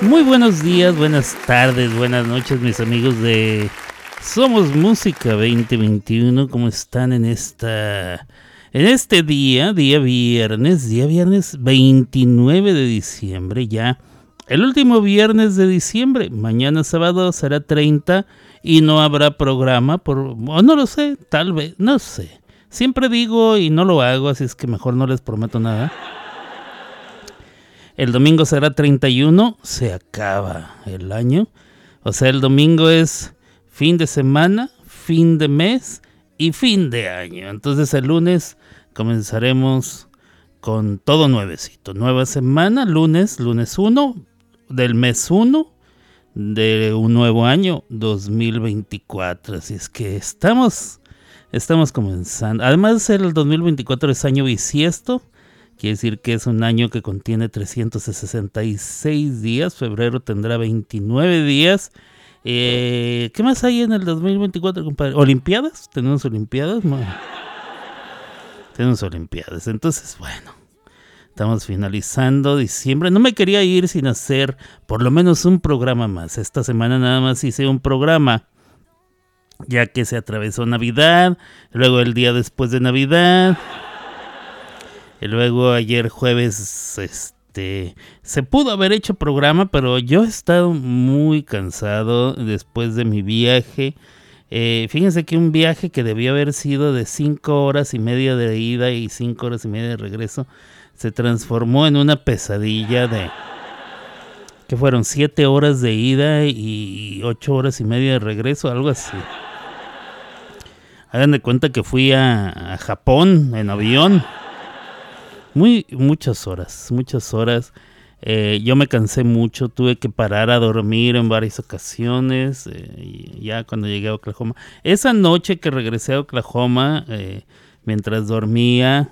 Muy buenos días, buenas tardes, buenas noches mis amigos de Somos Música 2021. ¿Cómo están en esta en este día, día viernes, día viernes 29 de diciembre ya? El último viernes de diciembre, mañana sábado será 30 y no habrá programa por no lo sé, tal vez, no sé. Siempre digo y no lo hago, así es que mejor no les prometo nada. El domingo será 31, se acaba el año. O sea, el domingo es fin de semana, fin de mes y fin de año. Entonces el lunes comenzaremos con todo nuevecito. Nueva semana, lunes, lunes 1 del mes 1 de un nuevo año 2024. Así es que estamos, estamos comenzando. Además, el 2024 es año bisiesto. Quiere decir que es un año que contiene 366 días. Febrero tendrá 29 días. Eh, ¿Qué más hay en el 2024, compadre? ¿Olimpiadas? ¿Tenemos Olimpiadas? Tenemos Olimpiadas. Entonces, bueno. Estamos finalizando diciembre. No me quería ir sin hacer por lo menos un programa más. Esta semana nada más hice un programa. Ya que se atravesó Navidad. Luego el día después de Navidad. Y luego ayer jueves, este, se pudo haber hecho programa, pero yo he estado muy cansado después de mi viaje. Eh, fíjense que un viaje que debió haber sido de 5 horas y media de ida y 5 horas y media de regreso, se transformó en una pesadilla de... que fueron 7 horas de ida y 8 horas y media de regreso, algo así. Hagan de cuenta que fui a, a Japón en avión. Muy, muchas horas, muchas horas. Eh, yo me cansé mucho, tuve que parar a dormir en varias ocasiones, eh, ya cuando llegué a Oklahoma. Esa noche que regresé a Oklahoma, eh, mientras dormía,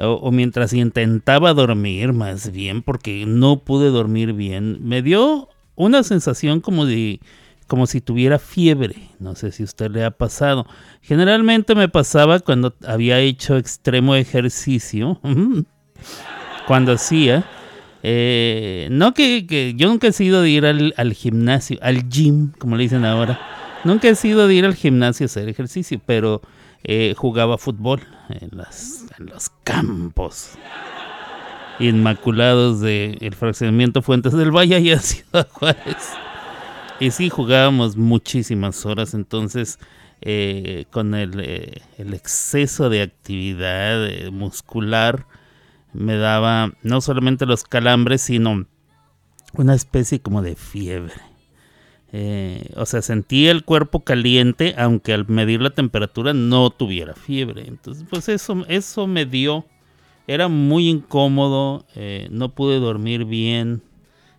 o, mientras intentaba dormir más bien, porque no pude dormir bien, me dio una sensación como de como si tuviera fiebre. No sé si usted le ha pasado. Generalmente me pasaba cuando había hecho extremo ejercicio. cuando hacía. Eh, no que, que, yo nunca he sido de ir al, al, gimnasio, al gym, como le dicen ahora. Nunca he sido de ir al gimnasio a hacer ejercicio, pero eh, jugaba fútbol en, las, en los campos inmaculados del de fraccionamiento Fuentes del Valle y a Ciudad Juárez. Y sí, jugábamos muchísimas horas, entonces eh, con el, eh, el, exceso de actividad eh, muscular me daba no solamente los calambres, sino una especie como de fiebre. O sea, sentía el cuerpo caliente, aunque al medir la temperatura no tuviera fiebre. Entonces, pues eso, eso me dio, era muy incómodo, no pude dormir bien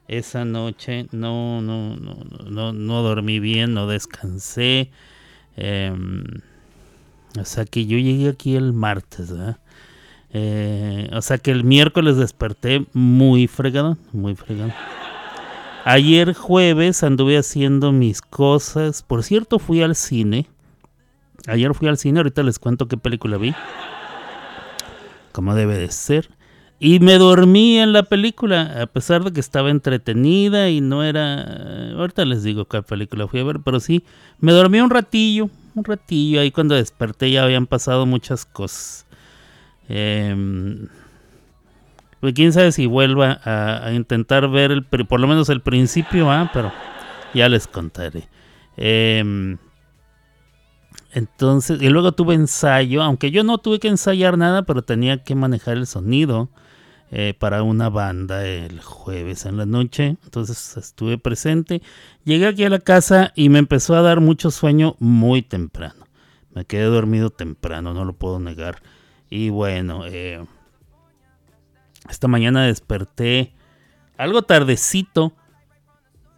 esa noche no, no, no, no, no dormí bien, no descansé. Eh, o sea que yo llegué aquí el martes, eh, o sea que el miércoles desperté muy fregado, muy fregado. Ayer jueves anduve haciendo mis cosas. Por cierto, fui al cine. Ayer fui al cine, ahorita les cuento qué película vi. Como debe de ser. Y me dormí en la película, a pesar de que estaba entretenida y no era... Ahorita les digo qué película fui a ver, pero sí, me dormí un ratillo, un ratillo. Ahí cuando desperté ya habían pasado muchas cosas. Eh, pues quién sabe si vuelva a, intentar ver el, por lo menos el principio, ¿ah? pero ya les contaré. Eh, entonces, y luego tuve ensayo, aunque yo no tuve que ensayar nada, pero tenía que manejar el sonido eh, para una banda el jueves en la noche. Entonces estuve presente. Llegué aquí a la casa y me empezó a dar mucho sueño muy temprano. Me quedé dormido temprano, no lo puedo negar. Y bueno, eh, esta mañana desperté algo tardecito.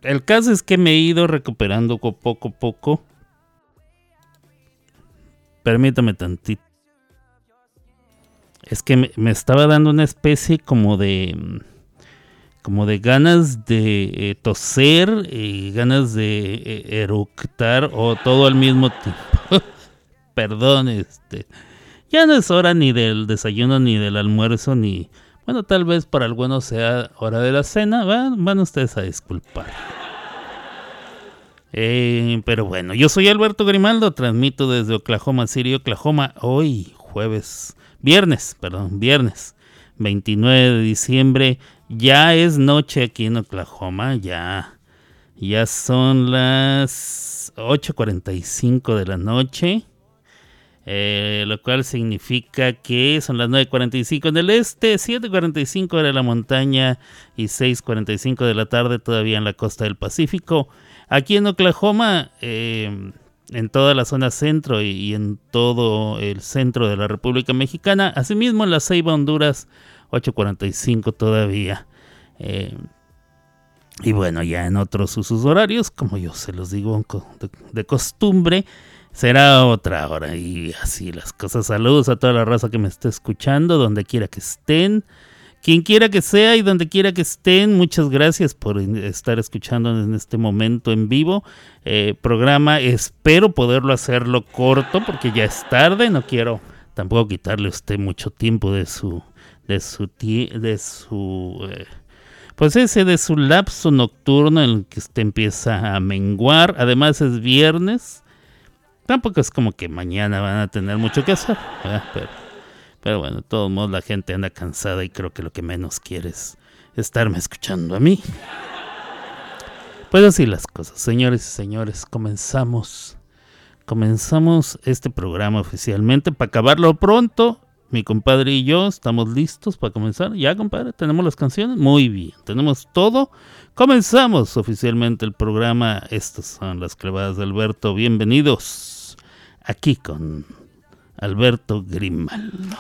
El caso es que me he ido recuperando poco a poco. Permítame tantito es que me, estaba dando una especie como de como de ganas de eh, toser y ganas de eh, eructar o todo al mismo tiempo. Perdón, este Ya no es hora ni del desayuno, ni del almuerzo, ni... Bueno, tal vez para algunos sea hora de la cena, van, van ustedes a disculpar. Eh, pero bueno, yo soy Alberto Grimaldo, transmito desde Oklahoma City, Oklahoma, hoy jueves, viernes, perdón, viernes 29 de diciembre. Ya es noche aquí en Oklahoma, ya, ya son las 8.45 de la noche. Eh, lo cual significa que son las 9.45 en el este, 7.45 de la montaña y 6.45 de la tarde todavía en la costa del Pacífico. Aquí en Oklahoma, eh, en toda la zona centro y, en todo el centro de la República Mexicana, asimismo en la Ceiba, Honduras, 8.45 todavía. Eh, y bueno, ya en otros usos horarios, como yo se los digo de, costumbre, será otra hora. Y así las cosas. Saludos a toda la raza que me esté escuchando, donde quiera que estén. Quien quiera que sea y donde quiera que estén, muchas gracias por estar escuchando en este momento en vivo. Eh, programa, espero poderlo hacerlo corto porque ya es tarde, no quiero tampoco quitarle a usted mucho tiempo de su, de su, de su, eh, pues ese de su lapso nocturno en el que usted empieza a menguar. Además es viernes, tampoco es como que mañana van a tener mucho que hacer, pero pero bueno, de todos modos la gente anda cansada y creo que lo que menos quiere es estarme escuchando a mí. Pues así las cosas, señores y señores, comenzamos. Comenzamos este programa oficialmente para acabarlo pronto. Mi compadre y yo estamos listos para comenzar. Ya, compadre, tenemos las canciones. Muy bien, tenemos todo. Comenzamos oficialmente el programa. Estas son las clavadas de Alberto. Bienvenidos aquí con Alberto Grimaldo.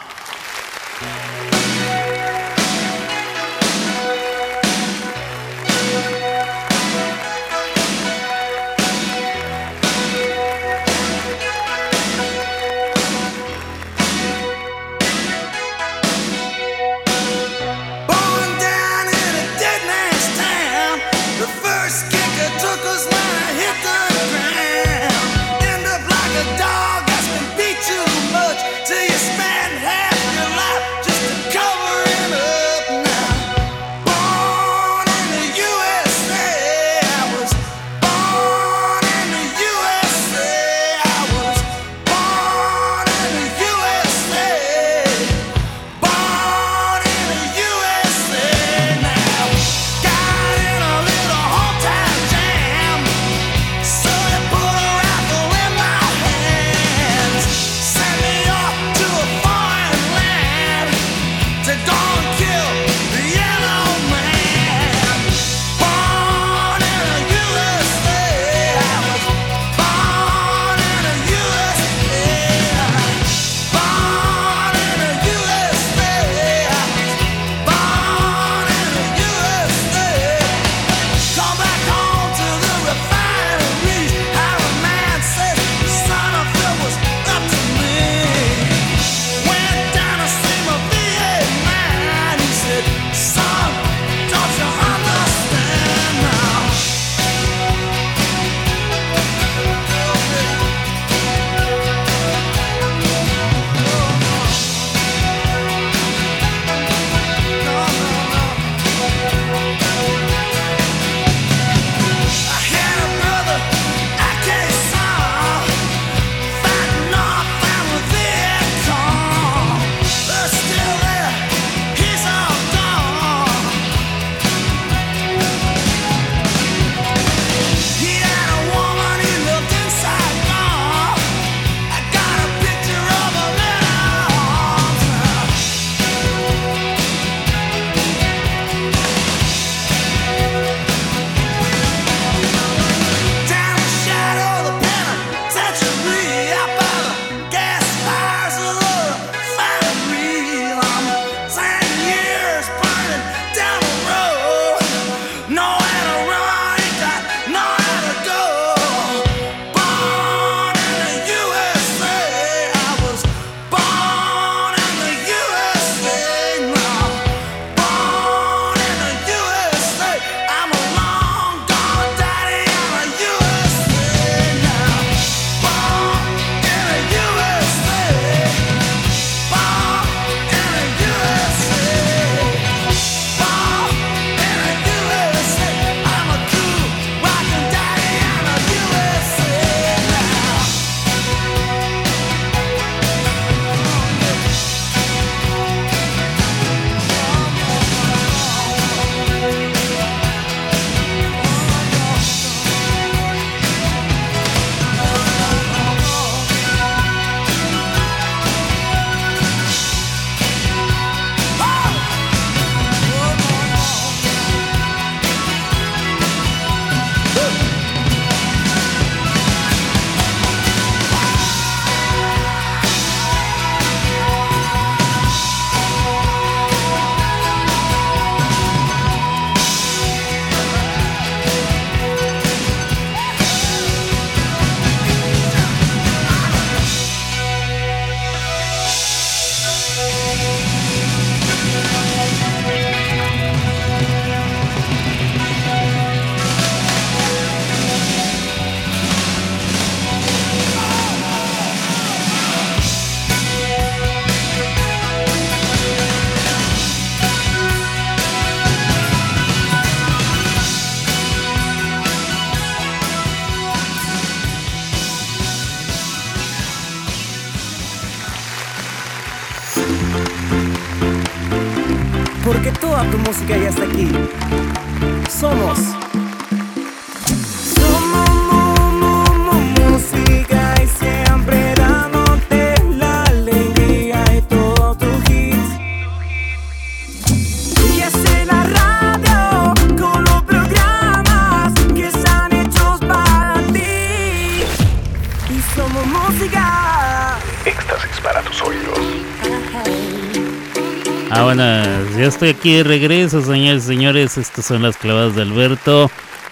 Estoy aquí de regreso, señores y señores. Estas son las clavadas de Alberto.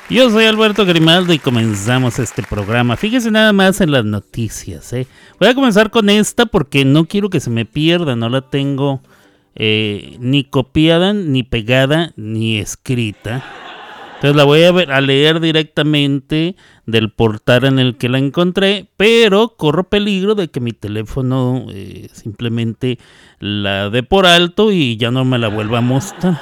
Yo soy Alberto Grimaldo y comenzamos este programa. Fíjense nada más en las noticias. ¿eh? Voy a comenzar con esta porque no quiero que se me pierda. No la tengo eh, ni copiada, ni pegada, ni escrita. Entonces la voy a leer directamente del portal en el que la encontré, pero corro peligro de que mi teléfono eh, simplemente la dé por alto y ya no me la vuelva a mostrar.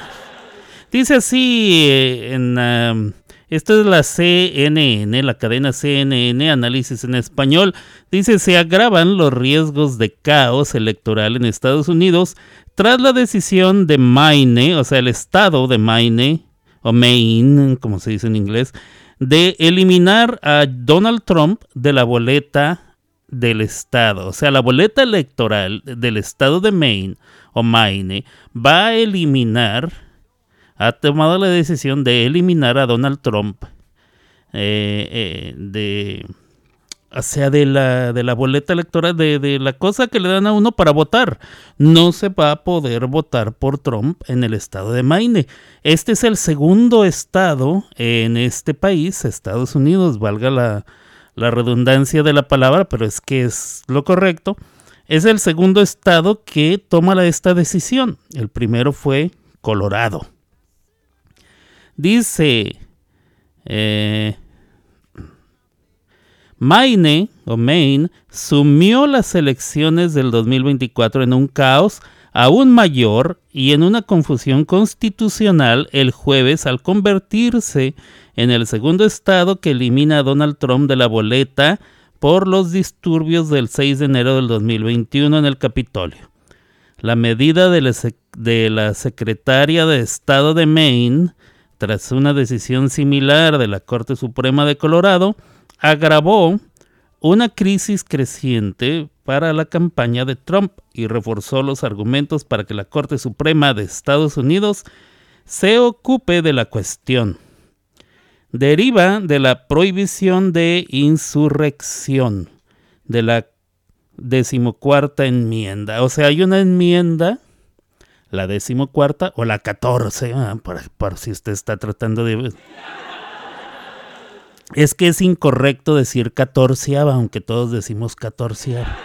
Dice así eh, en... Es la CNN, la cadena CNN, análisis en español. Dice, se agravan los riesgos de caos electoral en Estados Unidos tras la decisión de Maine, o sea, el estado de Maine, o Maine, como se dice en inglés, de eliminar a Donald Trump de la boleta del estado. O sea, la boleta electoral del estado de Maine o Maine va a eliminar ha tomado la decisión de eliminar a Donald Trump eh, eh, de o sea de la, de la boleta electoral de, de, la cosa que le dan a uno para votar. No se va a poder votar por Trump en el estado de Maine. Este es el segundo estado en este país Estados Unidos valga la, la redundancia de la palabra pero es que es lo correcto. Es el segundo estado que toma esta decisión. El primero fue Colorado. Dice eh, Maine o Maine sumió las elecciones del 2024 en un caos aún mayor y en una confusión constitucional el jueves al convertirse en el segundo estado que elimina a Donald Trump de la boleta por los disturbios del 6 de enero del 2021 en el Capitolio. La medida de la, de la secretaria de Estado de Maine tras una decisión similar de la Corte Suprema de Colorado, agravó una crisis creciente para la campaña de Trump y reforzó los argumentos para que la Corte Suprema de Estados Unidos se ocupe de la cuestión. Deriva de la prohibición de insurrección de la decimocuarta enmienda. O sea, hay una enmienda la decimocuarta o la catorce, ah, por, si usted está tratando de... Es que es incorrecto decir catorceava, aunque todos decimos catorceava.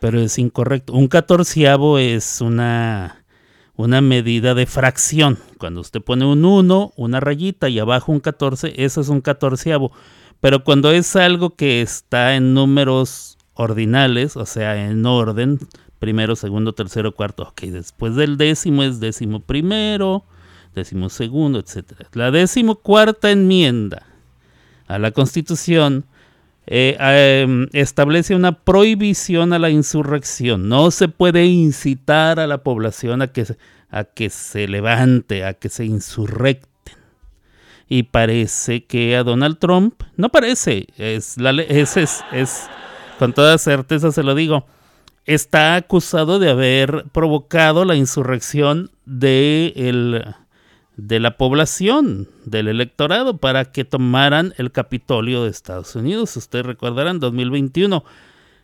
Pero es incorrecto. Un catorceavo es una, una medida de fracción. Cuando usted pone un 1, una rayita y abajo un 14, eso es un catorceavo. Pero cuando es algo que está en números ordinales, o sea, en orden, primero, segundo, tercero, cuarto. Ok, después del décimo es décimo primero, décimo segundo, etc. La décimo cuarta enmienda a la Constitución eh, em, establece una prohibición a la insurrección. No se puede incitar a la población a que, a que se levante, a que se insurrecten. Y parece que a Donald Trump, no parece, es, la, es, es con toda certeza se lo digo, está acusado de haber provocado la insurrección de, el, de la población, del electorado, para que tomaran el Capitolio de Estados Unidos. Ustedes recordarán, 2021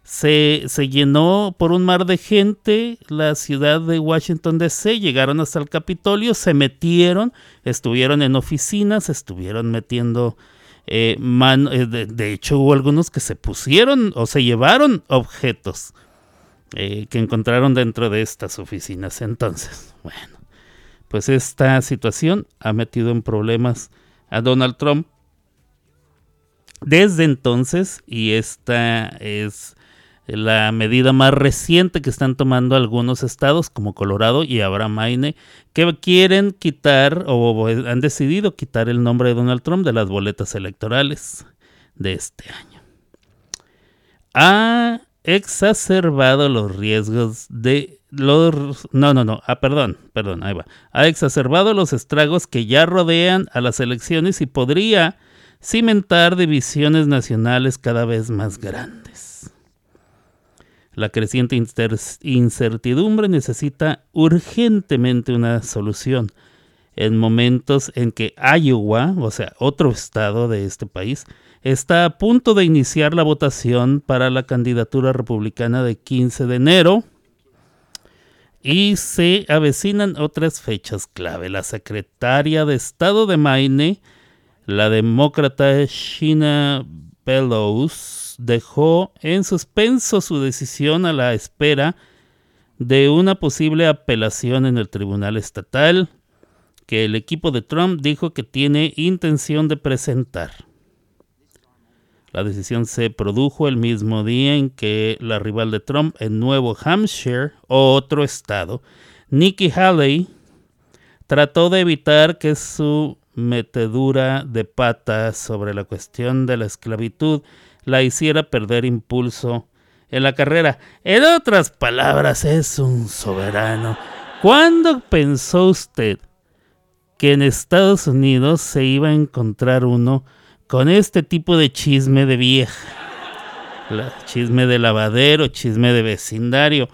se, se llenó por un mar de gente la ciudad de Washington, D.C., llegaron hasta el Capitolio, se metieron, estuvieron en oficinas, estuvieron metiendo... Eh, eh de, hecho, hubo algunos que se pusieron o se llevaron objetos eh, que encontraron dentro de estas oficinas. Entonces, bueno, pues esta situación ha metido en problemas a Donald Trump desde entonces y esta es la medida más reciente que están tomando algunos estados como Colorado y ahora Maine que quieren quitar o han decidido quitar el nombre de Donald Trump de las boletas electorales de este año. Ah, exacerbado los riesgos de los, no, no, no, ah, perdón, perdón, ahí va. Ha exacerbado los estragos que ya rodean a las elecciones y podría cimentar divisiones nacionales cada vez más grandes. La creciente incertidumbre necesita urgentemente una solución en momentos en que Iowa, o sea, otro estado de este país, está a punto de iniciar la votación para la candidatura republicana de 15 de enero y se avecinan otras fechas clave. La secretaria de Estado de Maine, la demócrata Sheena Bellows, dejó en suspenso su decisión a la espera de una posible apelación en el Tribunal Estatal que el equipo de Trump dijo que tiene intención de presentar. La decisión se produjo el mismo día en que la rival de Trump en Nuevo Hampshire, otro estado, Nikki Haley, trató de evitar que su metedura de patas sobre la cuestión de la esclavitud la hiciera perder impulso en la carrera. En otras palabras, es un soberano. ¿Cuándo pensó usted que en Estados Unidos se iba a encontrar uno con este tipo de chisme de vieja. chisme de lavadero, chisme de vecindario.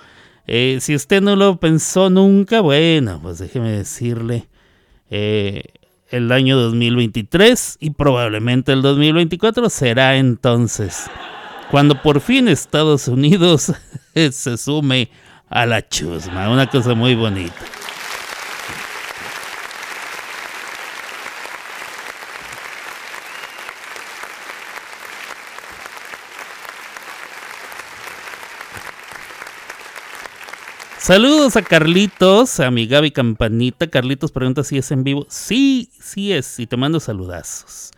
Eh, si usted no lo pensó nunca, bueno, pues déjeme decirle, eh, el año 2023 y probablemente el 2024 será entonces cuando por fin Estados Unidos se sume a la chusma, una cosa muy bonita. Saludos a Carlitos, a mi Gaby Campanita. Carlitos pregunta si es en vivo. Sí, sí es, y te mando saludazos.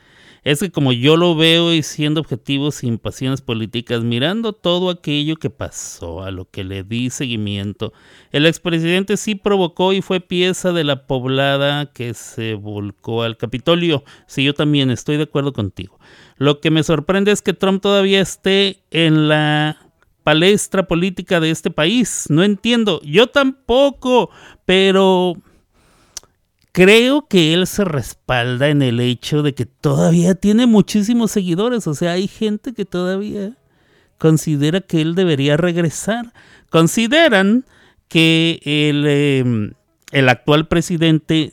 Es que como yo lo veo y siendo objetivo sin pasiones políticas, mirando todo aquello que pasó, a lo que le di seguimiento, el expresidente sí provocó y fue pieza de la poblada que se volcó al Capitolio. Sí, yo también estoy de acuerdo contigo. Lo que me sorprende es que Trump todavía esté en la palestra política de este país. No entiendo, yo tampoco, pero creo que él se respalda en el hecho de que todavía tiene muchísimos seguidores. O sea, hay gente que todavía considera que él debería regresar. Consideran que el, em, el actual presidente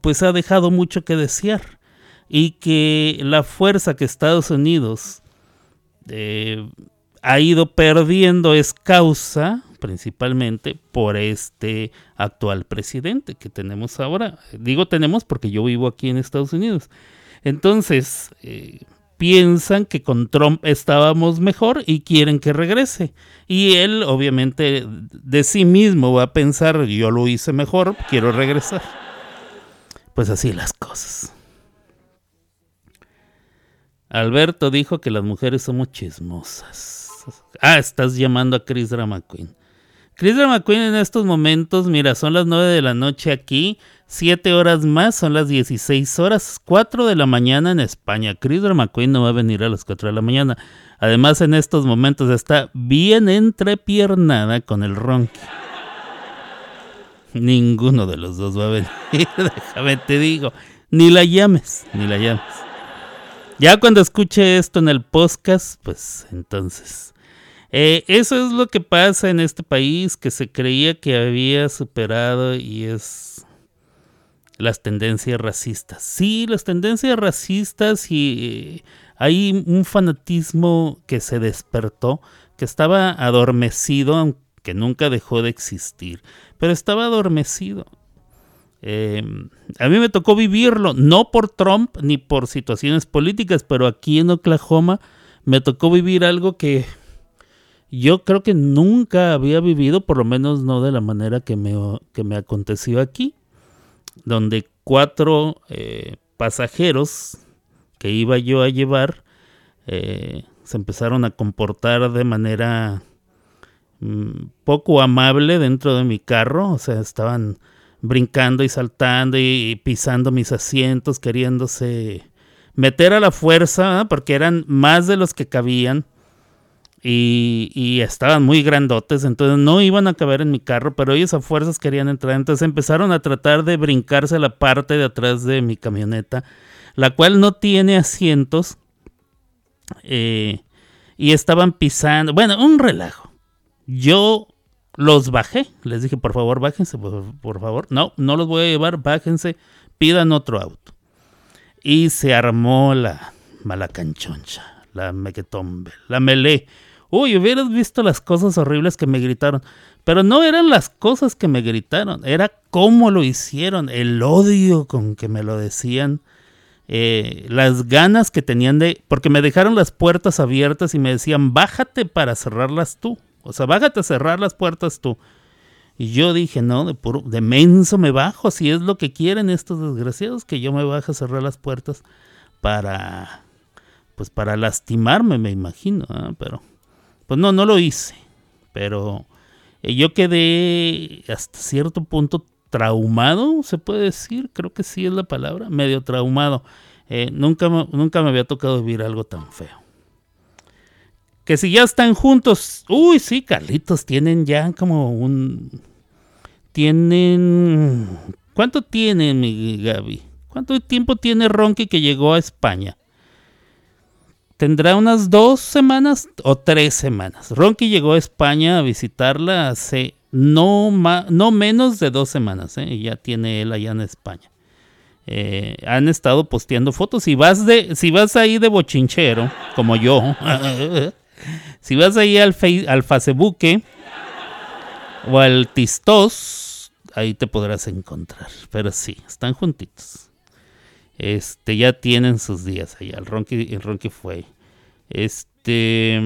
pues ha dejado mucho que desear y que la fuerza que Estados Unidos eh, ha ido perdiendo es causa principalmente por este actual presidente que tenemos ahora. Digo tenemos porque yo vivo aquí en Estados Unidos. Entonces, eh, piensan que con Trump estábamos mejor y quieren que regrese. Y él obviamente de sí mismo va a pensar, yo lo hice mejor, quiero regresar. Pues así las cosas. Alberto dijo que las mujeres somos chismosas. Ah, estás llamando a Chris Drama Queen. Chris Drama en estos momentos, mira, son las 9 de la noche aquí, 7 horas más, son las 16 horas, 4 de la mañana en España. Chris Drama Queen no va a venir a las 4 de la mañana. Además, en estos momentos está bien entrepiernada con el ronqui. Ninguno de los dos va a venir, déjame te digo. Ni la llames, ni la llames. Ya cuando escuche esto en el podcast, pues entonces. Eh, eso es lo que pasa en este país que se creía que había superado y es las tendencias racistas. Sí, las tendencias racistas y eh, hay un fanatismo que se despertó, que estaba adormecido, aunque nunca dejó de existir, pero estaba adormecido. Em, a mí me tocó vivirlo, no por Trump ni por situaciones políticas, pero aquí en Oklahoma me tocó vivir algo que yo creo que nunca había vivido, por lo menos no de la manera que me, que me aconteció aquí, donde cuatro eh, pasajeros que iba yo a llevar eh, se empezaron a comportar de manera mm, poco amable dentro de mi carro, o sea, estaban brincando y saltando y, pisando mis asientos, queriéndose meter a la fuerza, porque eran más de los que cabían. Y, estaban muy grandotes, entonces no iban a caber en mi carro, pero ellos a fuerzas querían entrar, entonces empezaron a tratar de brincarse la parte de atrás de mi camioneta, la cual no tiene asientos, eh, y estaban pisando, bueno, un relajo. Yo los bajé, les dije, por favor, bájense, por, favor. No, no los voy a llevar, bájense, pidan otro auto. Y se armó la mala canchoncha, la mequetombe, la melé. Uy, hubieras visto las cosas horribles que me gritaron. Pero no eran las cosas que me gritaron, era cómo lo hicieron, el odio con que me lo decían, eh, las ganas que tenían de... Porque me dejaron las puertas abiertas y me decían, bájate para cerrarlas tú. O sea, bájate a cerrar las puertas tú. Y yo dije, no, de, puro, de menso me bajo, si es lo que quieren estos desgraciados, que yo me baje a cerrar las puertas para, pues para lastimarme, me imagino, ¿eh? pero, pues no, no lo hice, pero eh, yo quedé hasta cierto punto traumado, se puede decir, creo que sí es la palabra, medio traumado. Eh, nunca, nunca me había tocado vivir algo tan feo. Que si ya están juntos, uy, sí, Carlitos, tienen ya como un... Tienen... ¿Cuánto tiene mi Gaby? ¿Cuánto tiempo tiene Ronky que llegó a España? Tendrá unas dos semanas o tres semanas. Ronky llegó a España a visitarla hace no, no menos de dos semanas. ¿eh? Ya tiene él allá en España. Eh, han estado posteando fotos. Si vas, de, si vas ahí de bochinchero, como yo, si vas ahí al, al Facebook o al Tistos, ahí te podrás encontrar. Pero sí, están juntitos. Este, ya tienen sus días allá. El Ronky, el fue. Este.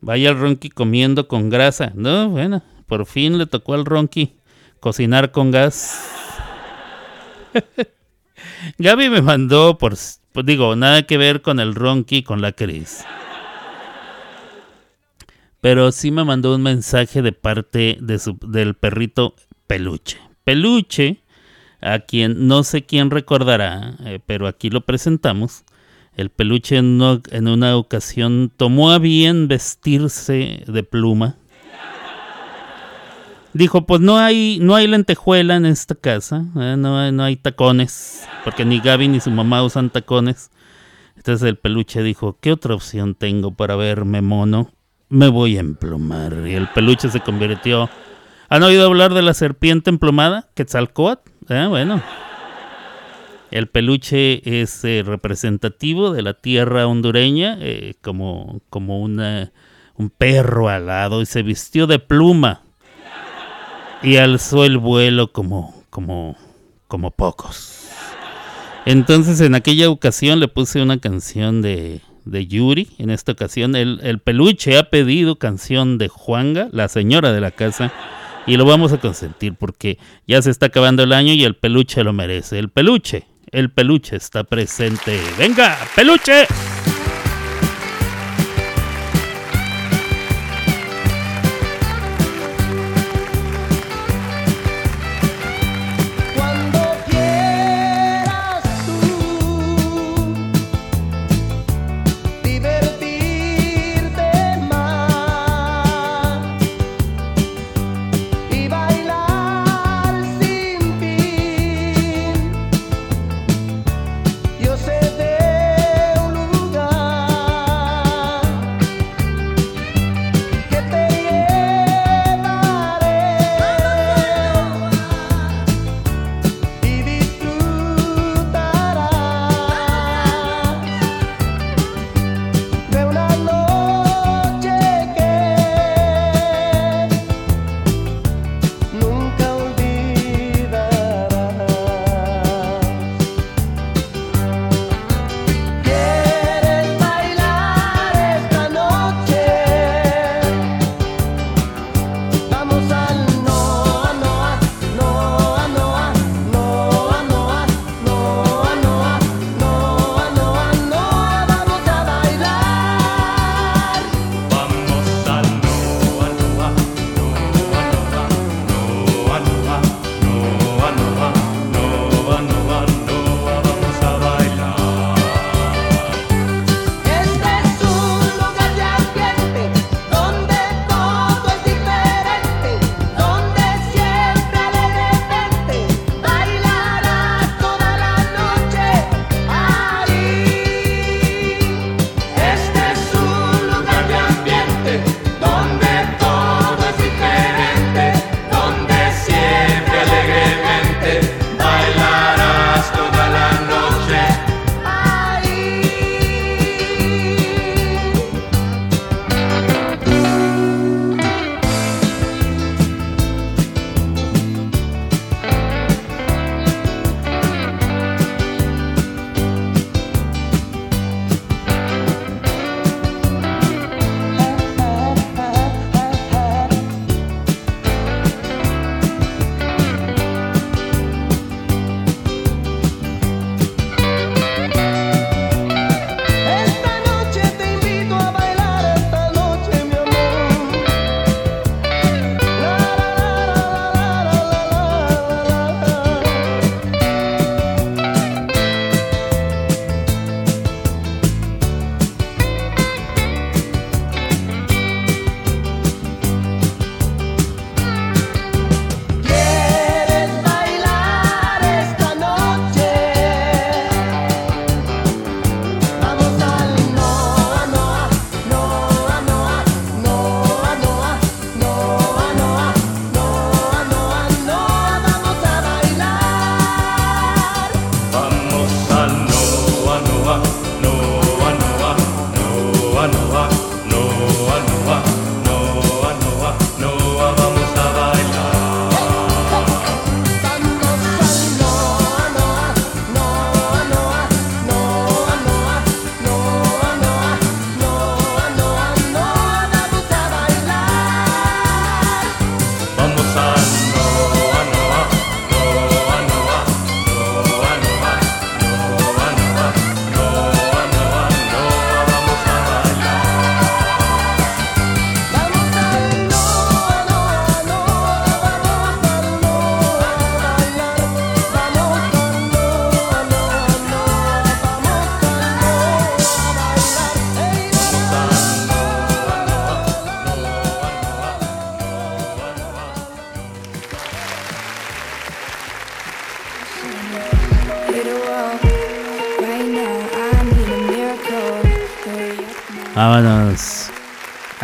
Vaya el Ronky comiendo con grasa. No, bueno, por fin le tocó al Ronky cocinar con gas. Gaby me mandó por, pues digo, nada que ver con el Ronky, con la Cris. Pero sí me mandó un mensaje de parte de su, del perrito Peluche. Peluche a quien no sé quién recordará, eh, pero aquí lo presentamos. El peluche en una, en una, ocasión tomó a bien vestirse de pluma. Dijo, pues no hay, no hay lentejuela en esta casa, eh, no, no hay tacones, porque ni Gaby ni su mamá usan tacones. Entonces el peluche dijo, ¿qué otra opción tengo para verme mono? Me voy a emplumar. Y el peluche se convirtió... ¿Han oído hablar de la serpiente emplumada? Quetzalcoatl. Ah, bueno. El peluche es eh, representativo de la tierra hondureña, eh, como, como una, un perro alado, y se vistió de pluma y alzó el vuelo como, como, como pocos. Entonces en aquella ocasión le puse una canción de, de Yuri. En esta ocasión el, el peluche ha pedido canción de Juanga, la señora de la casa y lo vamos a consentir porque ya se está acabando el año y el peluche lo merece. El peluche, el peluche está presente. Venga, peluche.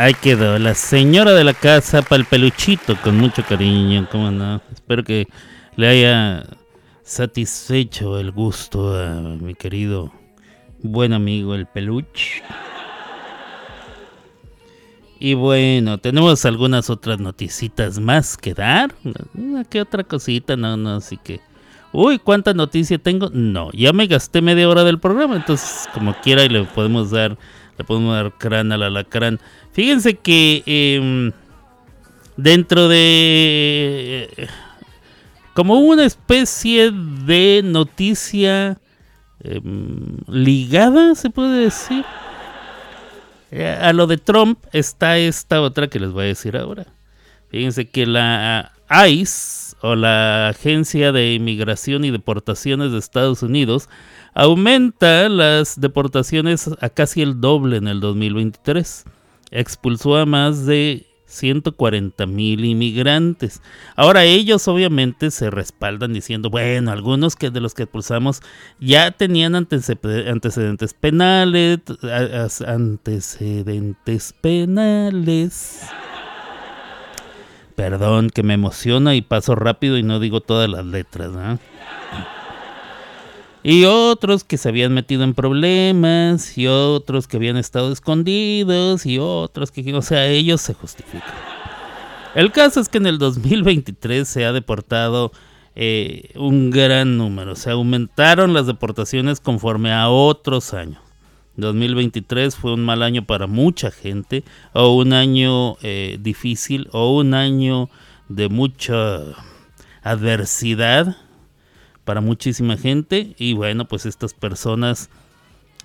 Ahí quedó. La señora de la casa para el peluchito con mucho cariño. ¿Cómo no? Espero que le haya satisfecho el gusto a mi querido buen amigo el peluche. Y bueno, tenemos algunas otras noticitas más que dar. Una que otra cosita, no, no, así que. Uy, ¿cuánta noticia tengo? No, ya me gasté media hora del programa, entonces como quiera y le podemos dar, le podemos dar crán al alacrán. Fíjense que em, dentro de como una especie de noticia em, ligada, se puede decir. Eh, a lo de Trump está esta otra que les voy a decir ahora. Fíjense que la ICE o la Agencia de Inmigración y Deportaciones de Estados Unidos aumenta las deportaciones a casi el doble en el 2023. Expulsó a más de 140 mil inmigrantes. Ahora ellos obviamente se respaldan diciendo, bueno, algunos que de los que expulsamos ya tenían antecedentes penales, antecedentes penales. Perdón que me emociona y paso rápido y no digo todas las letras. Y otros que se habían metido en problemas, y otros que habían estado escondidos, y otros que, o sea, ellos se justifican. El caso es que en el 2023 se ha deportado eh, un gran número, se aumentaron las deportaciones conforme a otros años. 2023 fue un mal año para mucha gente, o un año eh, difícil, o un año de mucha adversidad para muchísima gente y bueno, pues estas personas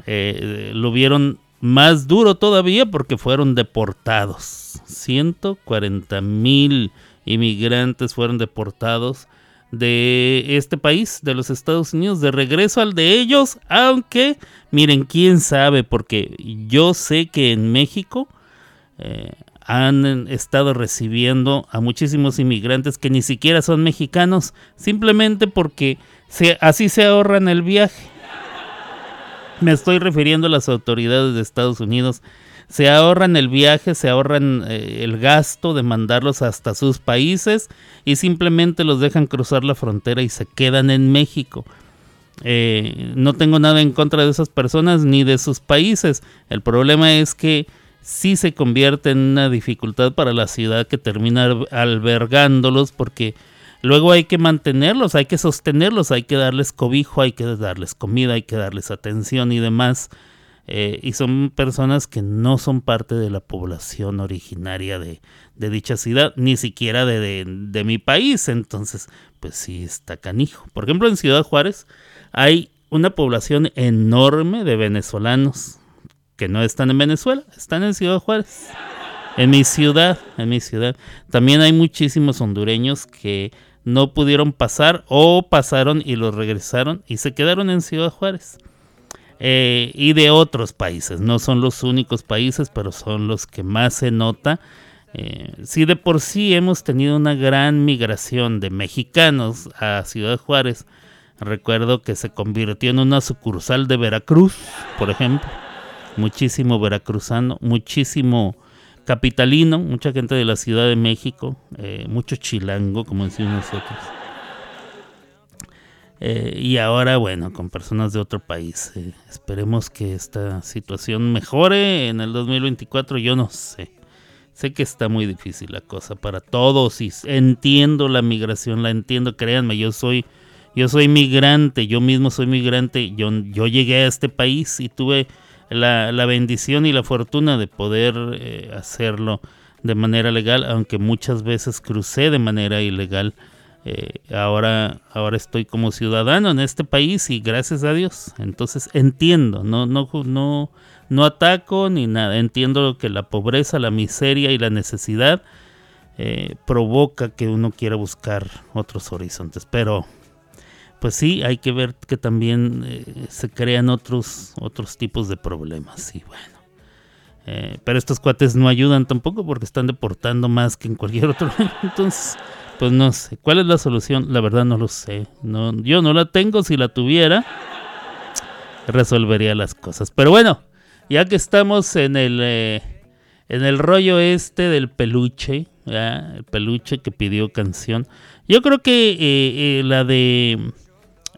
eh, lo vieron más duro todavía porque fueron deportados. 140 mil inmigrantes fueron deportados de este país, de los Estados Unidos, de regreso al de ellos, aunque miren, quién sabe, porque yo sé que en México eh, han estado recibiendo a muchísimos inmigrantes que ni siquiera son mexicanos, simplemente porque así se ahorran el viaje. Me estoy refiriendo a las autoridades de Estados Unidos. Se ahorran el viaje, se ahorran eh, el gasto de mandarlos hasta sus países y simplemente los dejan cruzar la frontera y se quedan en México. Eh, no tengo nada en contra de esas personas ni de sus países. El problema es que sí se convierte en una dificultad para la ciudad que termina albergándolos porque luego hay que mantenerlos, hay que sostenerlos, hay que darles cobijo, hay que darles comida, hay que darles atención y demás. Eh, y son personas que no son parte de la población originaria de, dicha ciudad, ni siquiera de, de, mi país. Entonces, pues sí está canijo. Por ejemplo, en Ciudad Juárez hay una población enorme de venezolanos que no están en Venezuela, están en Ciudad Juárez. En mi ciudad, en mi ciudad. También hay muchísimos hondureños que no pudieron pasar o pasaron y los regresaron y se quedaron en Ciudad Juárez. Eh, y de otros países, no son los únicos países, pero son los que más se nota. Eh, si de por sí hemos tenido una gran migración de mexicanos a Ciudad Juárez, recuerdo que se convirtió en una sucursal de Veracruz, por ejemplo muchísimo veracruzano, muchísimo capitalino, mucha gente de la Ciudad de México, eh, mucho chilango, como decimos nosotros. Eh, y ahora, bueno, con personas de otro país. Eh, esperemos que esta situación mejore en el 2024. Yo no sé. Sé que está muy difícil la cosa para todos entiendo la migración, la entiendo, créanme, yo soy yo soy migrante, yo mismo soy migrante, yo, yo llegué a este país y tuve la, bendición y la fortuna de poder eh, hacerlo de manera legal, aunque muchas veces crucé de manera ilegal. Eh, ahora, ahora estoy como ciudadano en este país y gracias a Dios. Entonces entiendo, no, no, no, no ataco ni nada. Entiendo que la pobreza, la miseria y la necesidad eh, provoca que uno quiera buscar otros horizontes. Pero pues sí, hay que ver que también eh, se crean otros, otros tipos de problemas. Y bueno. Eh, pero estos cuates no ayudan tampoco porque están deportando más que en cualquier otro lugar. Entonces, pues no sé. ¿Cuál es la solución? La verdad no lo sé. No, yo no la tengo. Si la tuviera, resolvería las cosas. Pero bueno, ya que estamos en el, eh, en el rollo este del peluche, el peluche que pidió canción. Yo creo que la de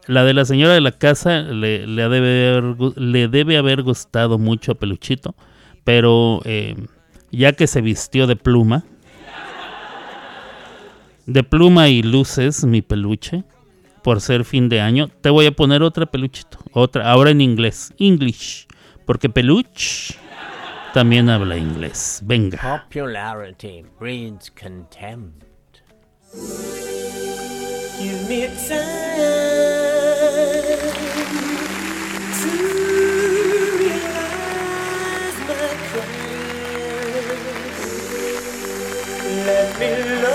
la de la señora de la casa le, le, debe, haber, le debe haber gustado mucho a Peluchito, pero em, ya que se vistió de pluma, de pluma y luces, mi peluche, por ser fin de año, te voy a poner otra peluchito, otra, ahora en inglés, English, porque peluche también habla inglés. Venga. Popularity breeds contempt. Give me a below.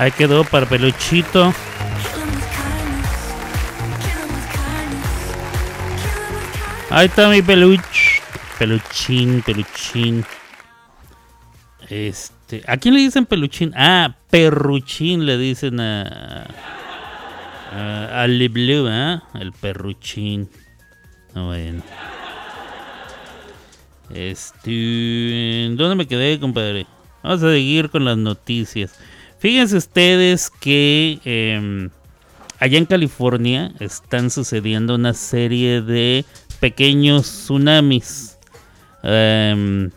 Ahí quedó para peluchito. Ahí está mi peluch. Peluchín, peluchín. Este. ¿A quién le dicen peluchín? Ah, perruchín le dicen a. a al Blue, ¿ah? El perruchín. Ah, Bueno. Este. ¿Dónde me quedé, compadre? Vamos a seguir con las noticias. Fíjense ustedes que em, allá en California están sucediendo una serie de pequeños tsunamis. Em,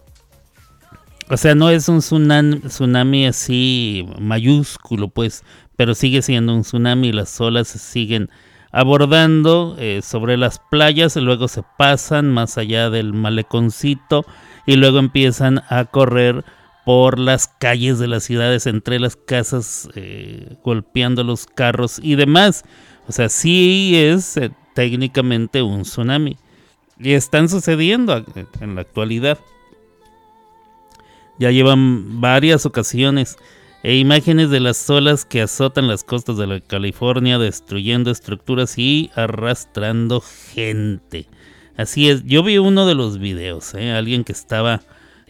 o sea, no es un tsunami, así mayúsculo, pues, pero sigue siendo un tsunami. Las olas se siguen abordando eh, sobre las playas luego se pasan más allá del maleconcito y luego empiezan a correr por las calles de las ciudades, entre las casas, eh, golpeando los carros y demás. O sea, sí es eh, técnicamente un tsunami. Y están sucediendo en la actualidad. Ya llevan varias ocasiones e imágenes de las olas que azotan las costas de la California, destruyendo estructuras y arrastrando gente. Así es, yo vi uno de los videos, ¿eh? alguien que estaba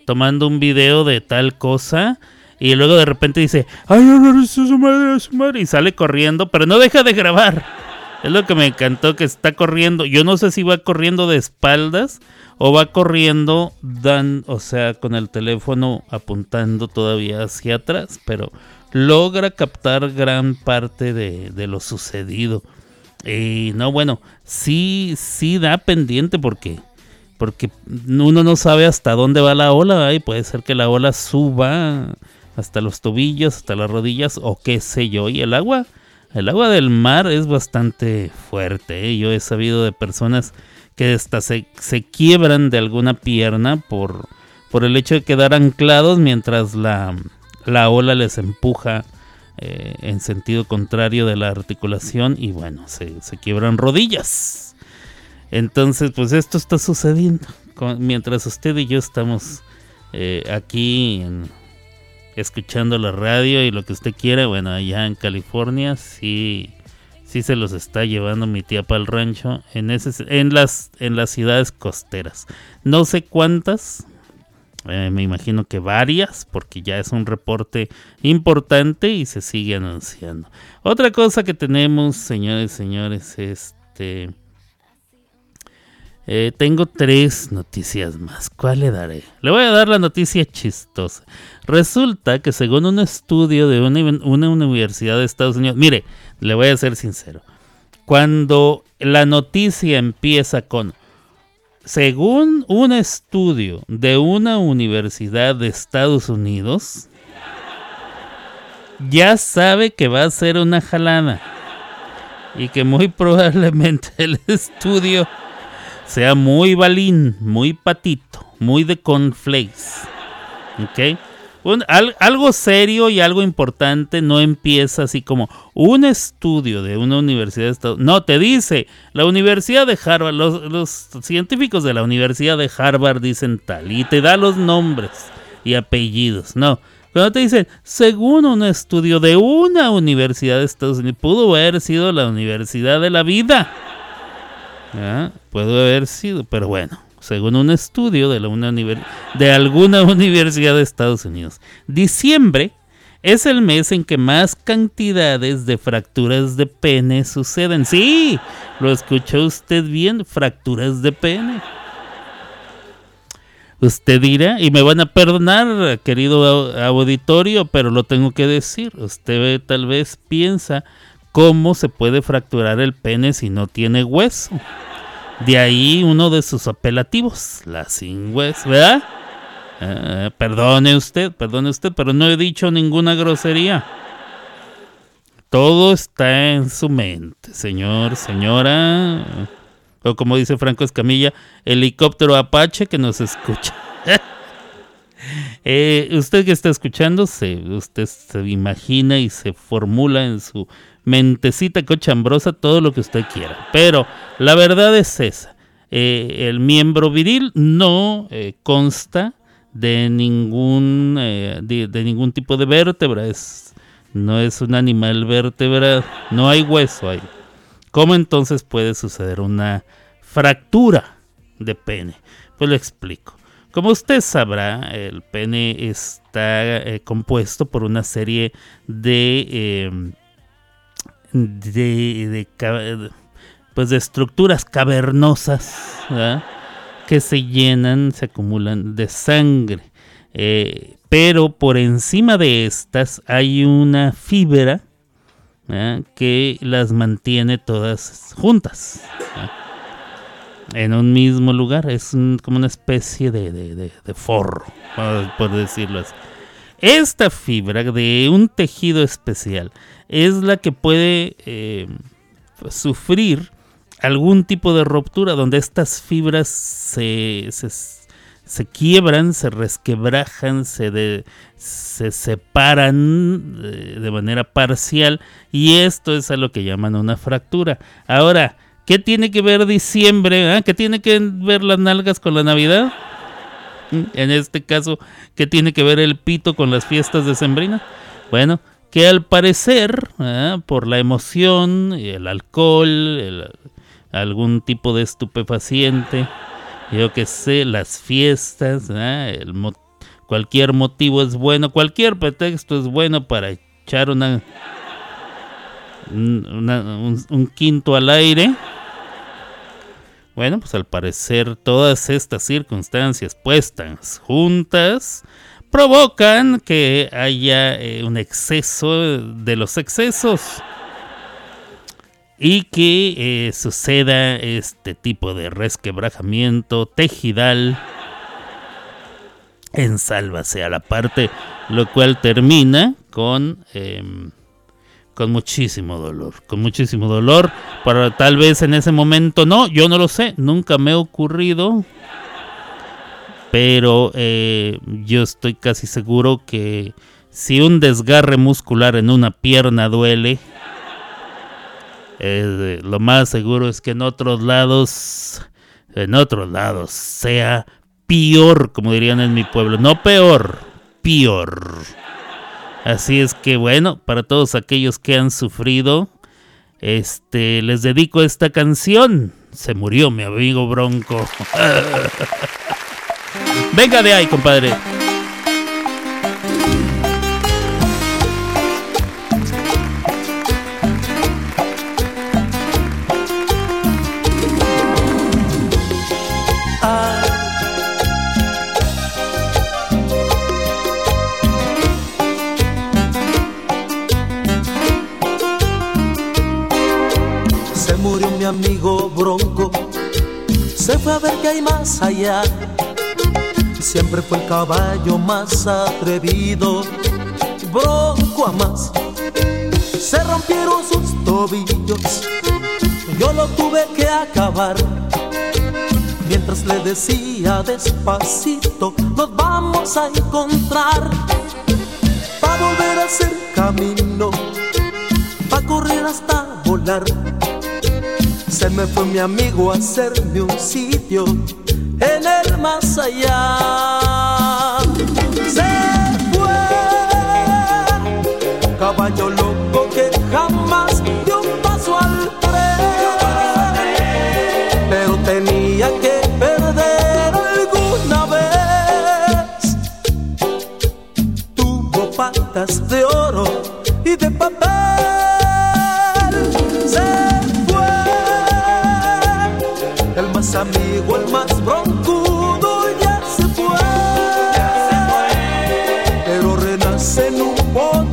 tomando un video de tal cosa y luego de repente dice, ¡ay, su madre, su madre", y sale corriendo, pero no deja de grabar. Es lo que me encantó que está corriendo. Yo no sé si va corriendo de espaldas o va corriendo dan, o sea, con el teléfono apuntando todavía hacia atrás, pero logra captar gran parte de, de lo sucedido. Y no, bueno, sí, sí da pendiente porque porque uno no sabe hasta dónde va la ola, y puede ser que la ola suba hasta los tobillos, hasta las rodillas o qué sé yo, y el agua, el agua del mar es bastante fuerte, ¿eh? yo he sabido de personas que hasta se, se quiebran de alguna pierna por, por el hecho de quedar anclados mientras la, la ola les empuja eh, en sentido contrario de la articulación y bueno, se, se quiebran rodillas. Entonces, pues esto está sucediendo. mientras usted y yo estamos eh, aquí en- escuchando la radio y lo que usted quiera, bueno, allá en California sí, sí se los está llevando mi tía para el rancho en, ese, en, las, en las ciudades costeras. No sé cuántas, eh, me imagino que varias, porque ya es un reporte importante y se sigue anunciando. Otra cosa que tenemos, señores, señores, este... Eh, tengo tres noticias más. ¿Cuál le daré? Le voy a dar la noticia chistosa. Resulta que según un estudio de una, una universidad de Estados Unidos, mire, le voy a ser sincero. Cuando la noticia empieza con, según un estudio de una universidad de Estados Unidos, ya sabe que va a ser una jalada. Y que muy probablemente el estudio sea muy balín, muy patito, muy de conflays. ¿Ok? Un- al- algo serio y algo importante no empieza así como un estudio de una universidad de Estados No, te dice, la Universidad de Harvard, los, los científicos de la Universidad de Harvard dicen tal y te da los nombres y apellidos. No, cuando te dicen, según un estudio de una universidad de Estados Unidos, pudo haber sido la Universidad de la Vida. Ah, Puede haber sido, pero bueno, según un estudio de, alguna universidad de Estados Unidos, diciembre es el mes en que más cantidades de fracturas de pene suceden. Sí, lo escuchó usted bien, fracturas de pene. Usted dirá, y me van a perdonar, querido au- auditorio, pero lo tengo que decir. Usted tal vez piensa cómo se puede fracturar el pene si no tiene hueso. De ahí uno de sus apelativos, la sin hueso, ¿verdad? Ah, perdone usted, perdone usted, pero no he dicho ninguna grosería. Todo está en su mente, señor, señora. O como dice Franco Escamilla, helicóptero Apache que nos escucha. Eh, usted que está escuchando, usted se imagina y se formula en su mentecita cochambrosa todo lo que usted quiera. Pero la verdad es esa. Eh, el miembro viril no eh, consta de ningún, eh, de, de ningún tipo de vértebra. Es no es un animal vertebrado, no hay hueso ahí. ¿Cómo entonces puede suceder una fractura de pene? Pues lo explico. Como usted sabrá, el pene está compuesto por una serie de, eh, de, de pues de estructuras cavernosas que se llenan, se acumulan de sangre. Eh, pero por encima de estas hay una fibra que las mantiene todas juntas en un mismo lugar. Es como una especie de, de- de- de forro, por decirlo así. Esta fibra de un tejido especial es la que puede eh, sufrir algún tipo de ruptura donde estas fibras se, se, se quiebran, se resquebrajan, se, de- se separan eh, de manera parcial y esto es a lo que llaman una fractura. Ahora, ¿qué tiene que ver diciembre? ah? ¿Qué tiene que ver las nalgas con la Navidad? Mm, En este caso, ¿qué tiene que ver el pito con las fiestas de Sembrina? Bueno, que al parecer, ah, por la emoción, el alcohol, algún tipo de estupefaciente, yo que sé, las fiestas, mo- cualquier motivo es bueno, cualquier pretexto es bueno para echar una, un- una- un- un quinto al aire. Bueno, pues al parecer todas estas circunstancias puestas juntas provocan que haya eh, un exceso de los excesos y que eh, suceda este tipo de resquebrajamiento tejidal en sálvase a la parte, lo cual termina con em, con muchísimo dolor, con muchísimo dolor, para tal vez en ese momento no, yo no lo sé, nunca me ha ocurrido, pero eh, yo estoy casi seguro que si un desgarre muscular en una pierna duele, eh, lo más seguro es que en otros lados, en otros lados, sea peor, como dirían en mi pueblo, no peor, peor. Así es que bueno, para todos aquellos que han sufrido, este, les dedico esta canción. Se murió mi amigo Bronco. Venga de ahí, compadre. Se murió mi amigo Bronco, se fue a ver qué hay más allá. Siempre fue el caballo más atrevido, Bronco a más. Se rompieron sus tobillos, yo lo tuve que acabar. Mientras le decía despacito, nos vamos a encontrar. Pa' volver a hacer camino, pa' correr hasta volar. Se me fue mi amigo a hacerme un sitio en el más allá. Se fue, caballo loco que jamás dio un paso al tren. Pero tenía que perder alguna vez. Tuvo patas de oro y de papel. Se fue el más amigo, renace en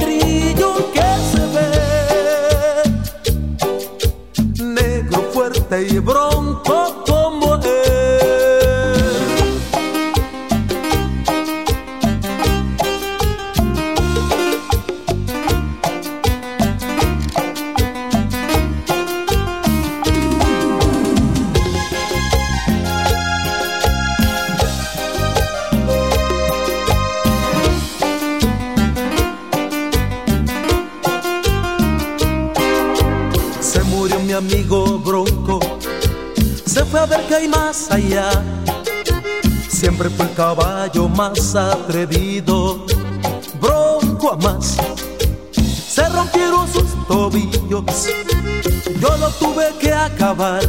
más atrevido, Bronco a más. se rompieron sus tobillos. Yo lo tuve que acabar.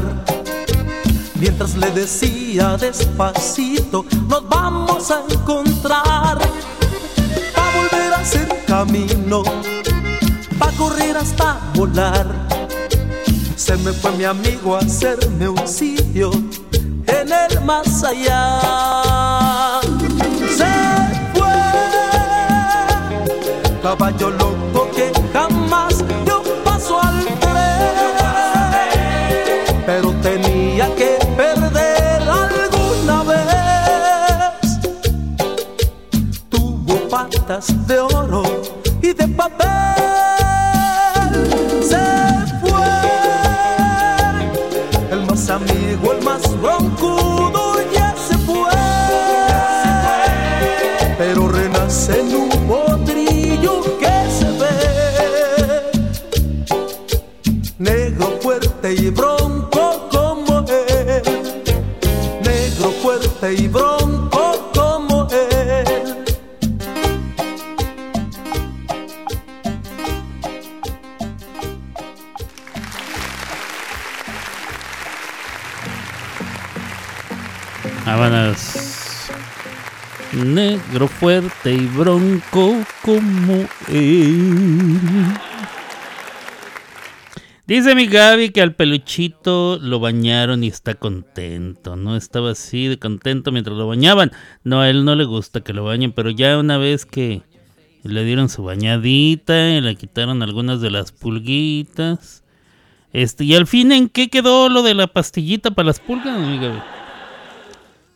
Mientras le decía despacito, nos vamos a encontrar. Pa' volver a hacer camino, pa' correr hasta volar. Se me fue mi amigo a hacerme un sitio en el más allá. Caballo loco que jamás dio paso al tren. Pero tenía que perder alguna vez. Tuvo patas de oro y de papel. Dice mi Gaby que al peluchito lo bañaron y está contento. No estaba así de contento mientras lo bañaban. No, a él no le gusta que lo bañen, pero ya una vez que le dieron su bañadita y le quitaron algunas de las pulguitas. Este, y al fin, ¿en qué quedó lo de la pastillita para las pulgas, mi Gaby?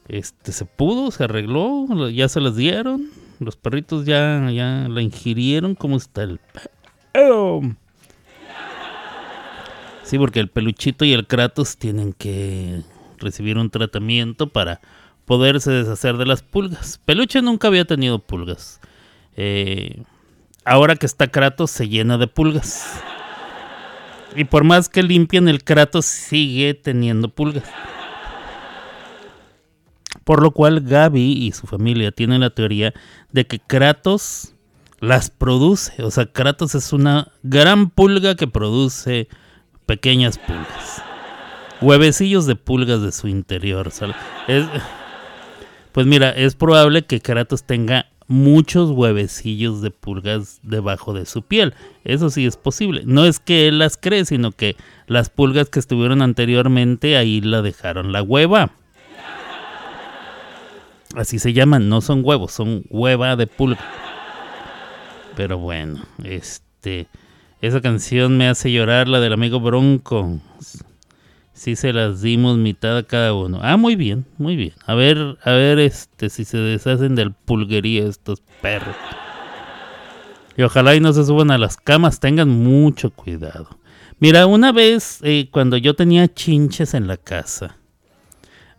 Este, se pudo, se arregló, ya se las dieron. Los perritos ya, ya la ingirieron. ¿Cómo está el pedo? Sí, porque el peluchito y el Kratos tienen que recibir un tratamiento para poderse deshacer de las pulgas. Peluche nunca había tenido pulgas. Eh, ahora que está Kratos se llena de pulgas. Y por más que limpien, el Kratos sigue teniendo pulgas. Por lo cual Gaby y su familia tienen la teoría de que Kratos las produce. O sea, Kratos es una gran pulga que produce pequeñas pulgas. Huevecillos de pulgas de su interior. Es- pues mira, es probable que Kratos tenga muchos huevecillos de pulgas debajo de su piel. Eso sí es posible. No es que él las cree, sino que las pulgas que estuvieron anteriormente ahí la dejaron la hueva. Así se llaman, no son huevos, son hueva de pulga. Pero bueno, este. Esa canción me hace llorar, la del amigo Bronco. Sí se las dimos mitad a cada uno. Ah, muy bien, muy bien. A ver, a ver, este, si se deshacen del pulguería estos perros. Y ojalá y no se suban a las camas, tengan mucho cuidado. Mira, una vez eh, cuando yo tenía chinches en la casa,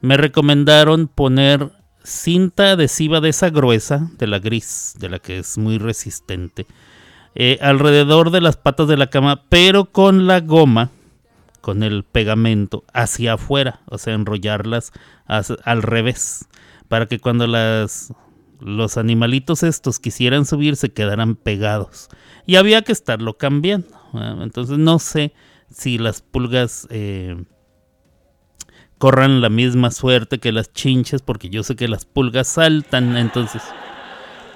me recomendaron poner cinta adhesiva de esa gruesa, de la gris, de la que es muy resistente, eh, alrededor de las patas de la cama, pero con la goma, con el pegamento hacia afuera, o sea, enrollarlas al revés, para que cuando las los animalitos estos quisieran subir se quedaran pegados. Y había que estarlo cambiando. Entonces no sé si las pulgas eh, corran la misma suerte que las chinches, porque yo sé que las pulgas saltan, entonces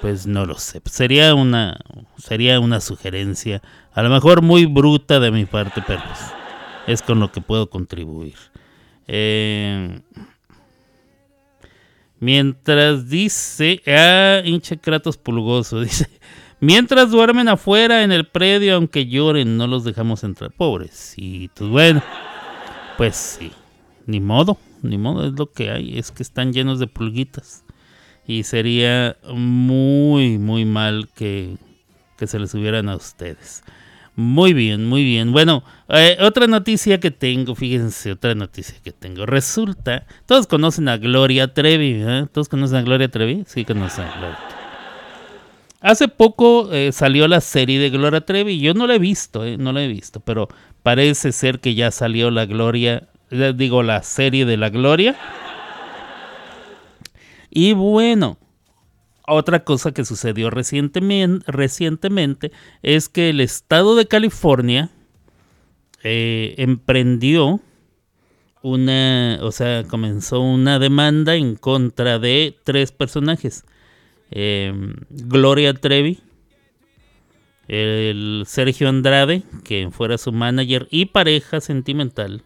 pues no lo sé. Sería una sería una sugerencia, a lo mejor muy bruta de mi parte, pero pues, es con lo que puedo contribuir. Eh, mientras dice, ah, hinche Kratos pulgoso, dice, mientras duermen afuera en el predio, aunque lloren, no los dejamos entrar. Pobrecitos, bueno, pues sí, ni modo, ni modo, es lo que hay, es que están llenos de pulguitas. Y sería muy, muy mal que, que se les subieran a ustedes. Muy bien, muy bien. Bueno, eh, otra noticia que tengo, fíjense, otra noticia que tengo. Resulta, todos conocen a Gloria Trevi, ¿verdad? ¿Todos conocen a Gloria Trevi? Sí, conocen a Gloria Trevi. Hace poco eh, salió la serie de Gloria Trevi. Yo no la he visto, eh, no la he visto, pero parece ser que ya salió la Gloria, eh, digo, la serie de la Gloria. Y bueno, otra cosa que sucedió recientemente, es que el estado de California eh, emprendió una, o sea, comenzó una demanda en contra de tres personajes. Eh, Gloria Trevi, el Sergio Andrade, que fuera su manager y pareja sentimental,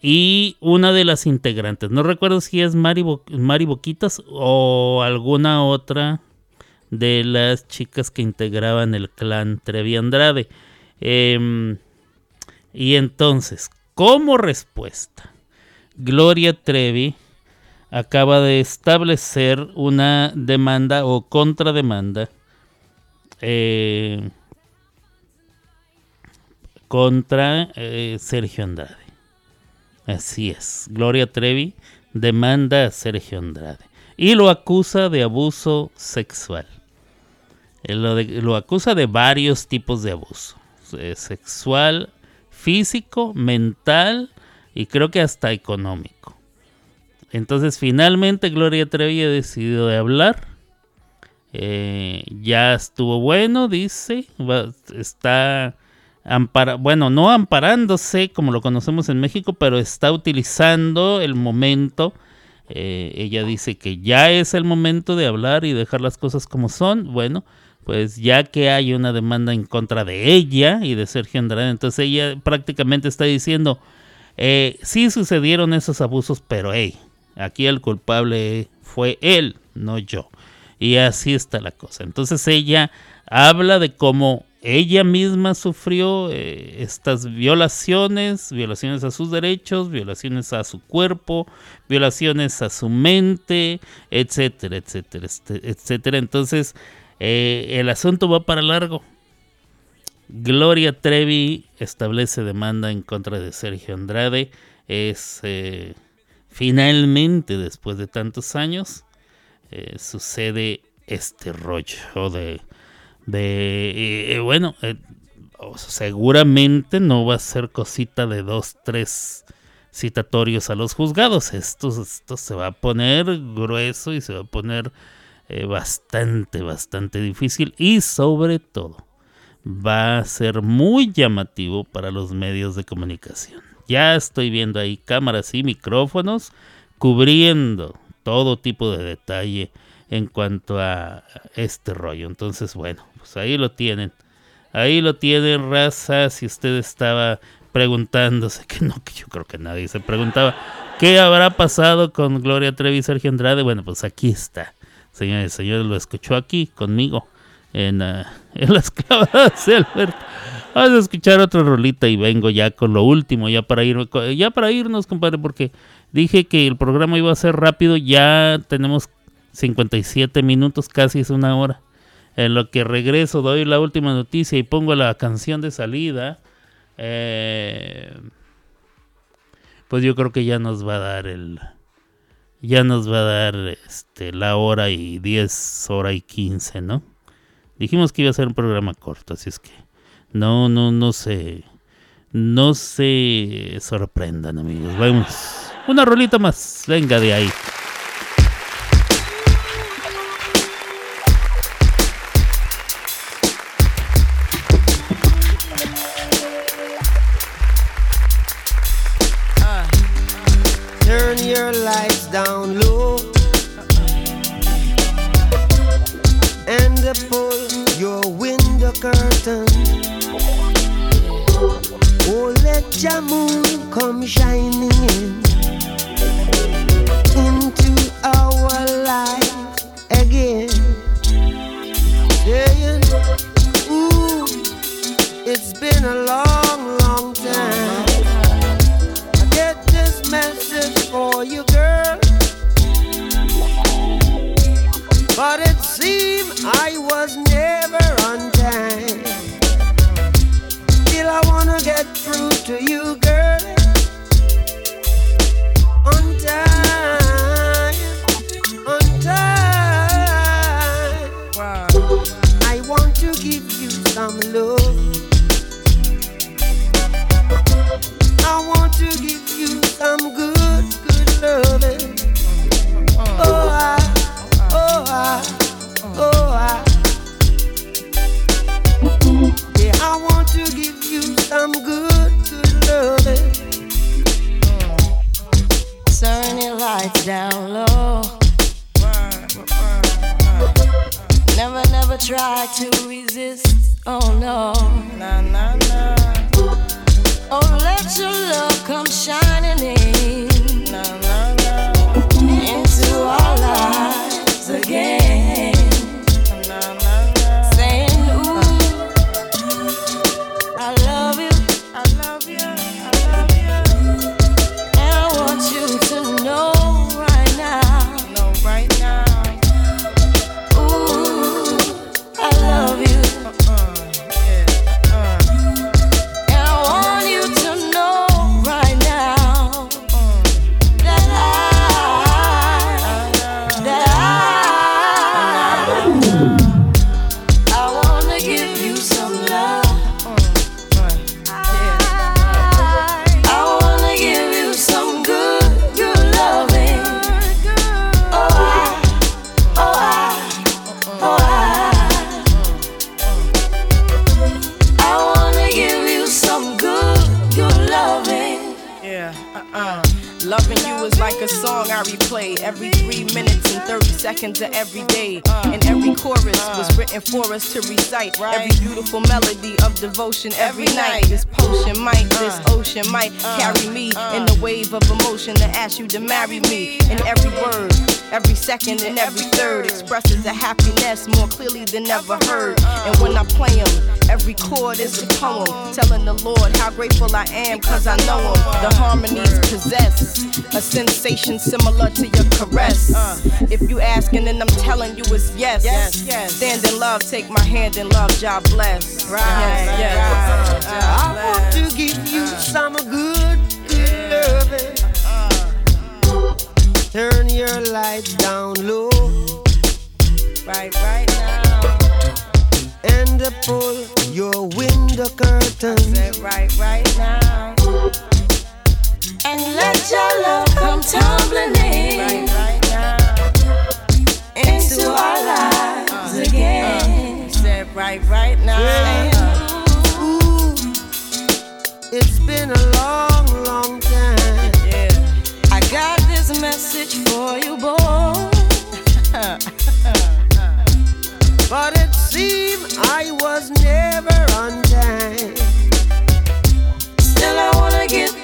y una de las integrantes. No recuerdo si es Mari, Bo- Mari Boquitas o alguna otra de las chicas que integraban el clan Trevi Andrade. Em, y entonces, como respuesta, Gloria Trevi acaba de establecer una demanda o contrademanda eh, contra eh, Sergio Andrade. Así es, Gloria Trevi demanda a Sergio Andrade y lo acusa de abuso sexual. Lo, lo acusa de varios tipos de abuso. eh, sexual, físico, mental y creo que hasta económico. Entonces finalmente Gloria Trevi ha decidido de hablar. Eh, ya estuvo bueno, dice. está bueno, no amparándose como lo conocemos en México, pero está utilizando el momento. Eh, ella dice que ya es el momento de hablar y dejar las cosas como son. Bueno, pues ya que hay una demanda en contra de ella y de Sergio Andrade, entonces ella prácticamente está diciendo, eh, sí sucedieron esos abusos, pero hey, aquí el culpable fue él, no yo. Y así está la cosa. Entonces ella habla de cómo ella misma sufrió eh, estas violaciones, violaciones a sus derechos, violaciones a su cuerpo, violaciones a su mente, etcétera, etcétera, este- etcétera. Entonces eh, el asunto va para largo. Gloria Trevi establece demanda en contra de Sergio Andrade. Es eh, finalmente, después de tantos años, sucede este rollo de, de bueno, eh, seguramente no va a ser cosita de dos, tres citatorios a los juzgados. Esto, esto se va a poner grueso y se va a poner eh, bastante, bastante difícil y sobre todo va a ser muy llamativo para los medios de comunicación. Ya estoy viendo ahí cámaras y micrófonos cubriendo todo tipo de detalle en cuanto a este rollo. Entonces, bueno, pues ahí lo tienen. Ahí lo tienen, raza. Si usted estaba preguntándose, que no, que yo creo que nadie se preguntaba, ¿qué habrá pasado con Gloria Trevi y Sergio Andrade? Bueno, pues aquí está. Señores, señores, lo escuchó aquí conmigo en, en las clavadas Alberto. Vamos a escuchar otra rolita y vengo ya con lo último, ya para ir, ya para irnos, compadre, porque dije que el programa iba a ser rápido, ya tenemos 57 minutos, casi es una hora. En lo que regreso, doy la última noticia y pongo la canción de salida. eh, pues yo creo que ya nos va a dar el. Ya nos va a dar este, la hora y 10, hora y 15, ¿no? Dijimos que iba a ser un programa corto, así es que no, no, no se, no se sorprendan, amigos. Vamos, una rolita más, venga de ahí. And pull your window curtain. Oh, let your moon come shining in into our life again. Saying, Ooh, it's been a long, devotion every night. This potion might, this uh. ocean might uh. carry me uh. in the wave of emotion to ask you to marry me. And every word, every second, and every third expresses a happiness more clearly than ever heard. Every is a poem telling the Lord how grateful I am cause I know him. The harmonies possess a sensation similar to your caress. Uh. If you asking and I'm telling you it's yes. Yes, yes. Stand in love, take my hand in love, job bless. Right, yes, yes. I want to give you some good, good loving. Turn your lights down low Right, right now. And pull your window curtain. Right, right now. And let your love come tumbling in Right, right now. into our lives again. Said right, right now. Ooh, it's been a long, long time. Yeah. I got this message for you, boy. But it seemed I was never on time. Still, I wanna get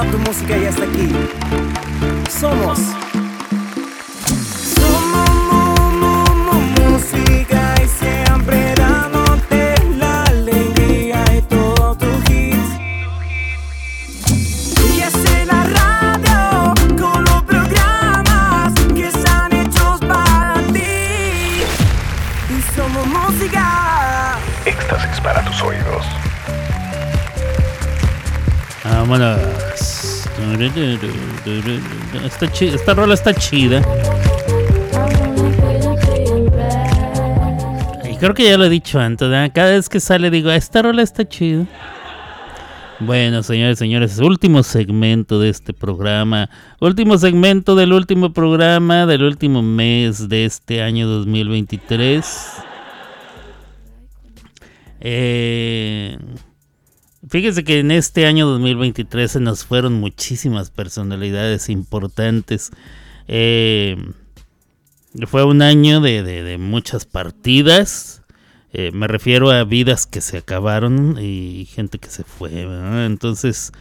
toda tu música ya está aquí. Somos. Somos Esta rola está chida. Y creo que ya lo he dicho antes. ¿verdad? Cada vez que sale digo, esta rola está chida. Bueno, señores, señores, último segmento de este programa, último segmento del último programa del último mes de este año 2023. Eh, fíjense que en este año 2023 se nos fueron muchísimas personalidades importantes. Eh, fue un año de, de- muchas partidas. Eh, me refiero a vidas que se acabaron y gente que se fue. Entonces,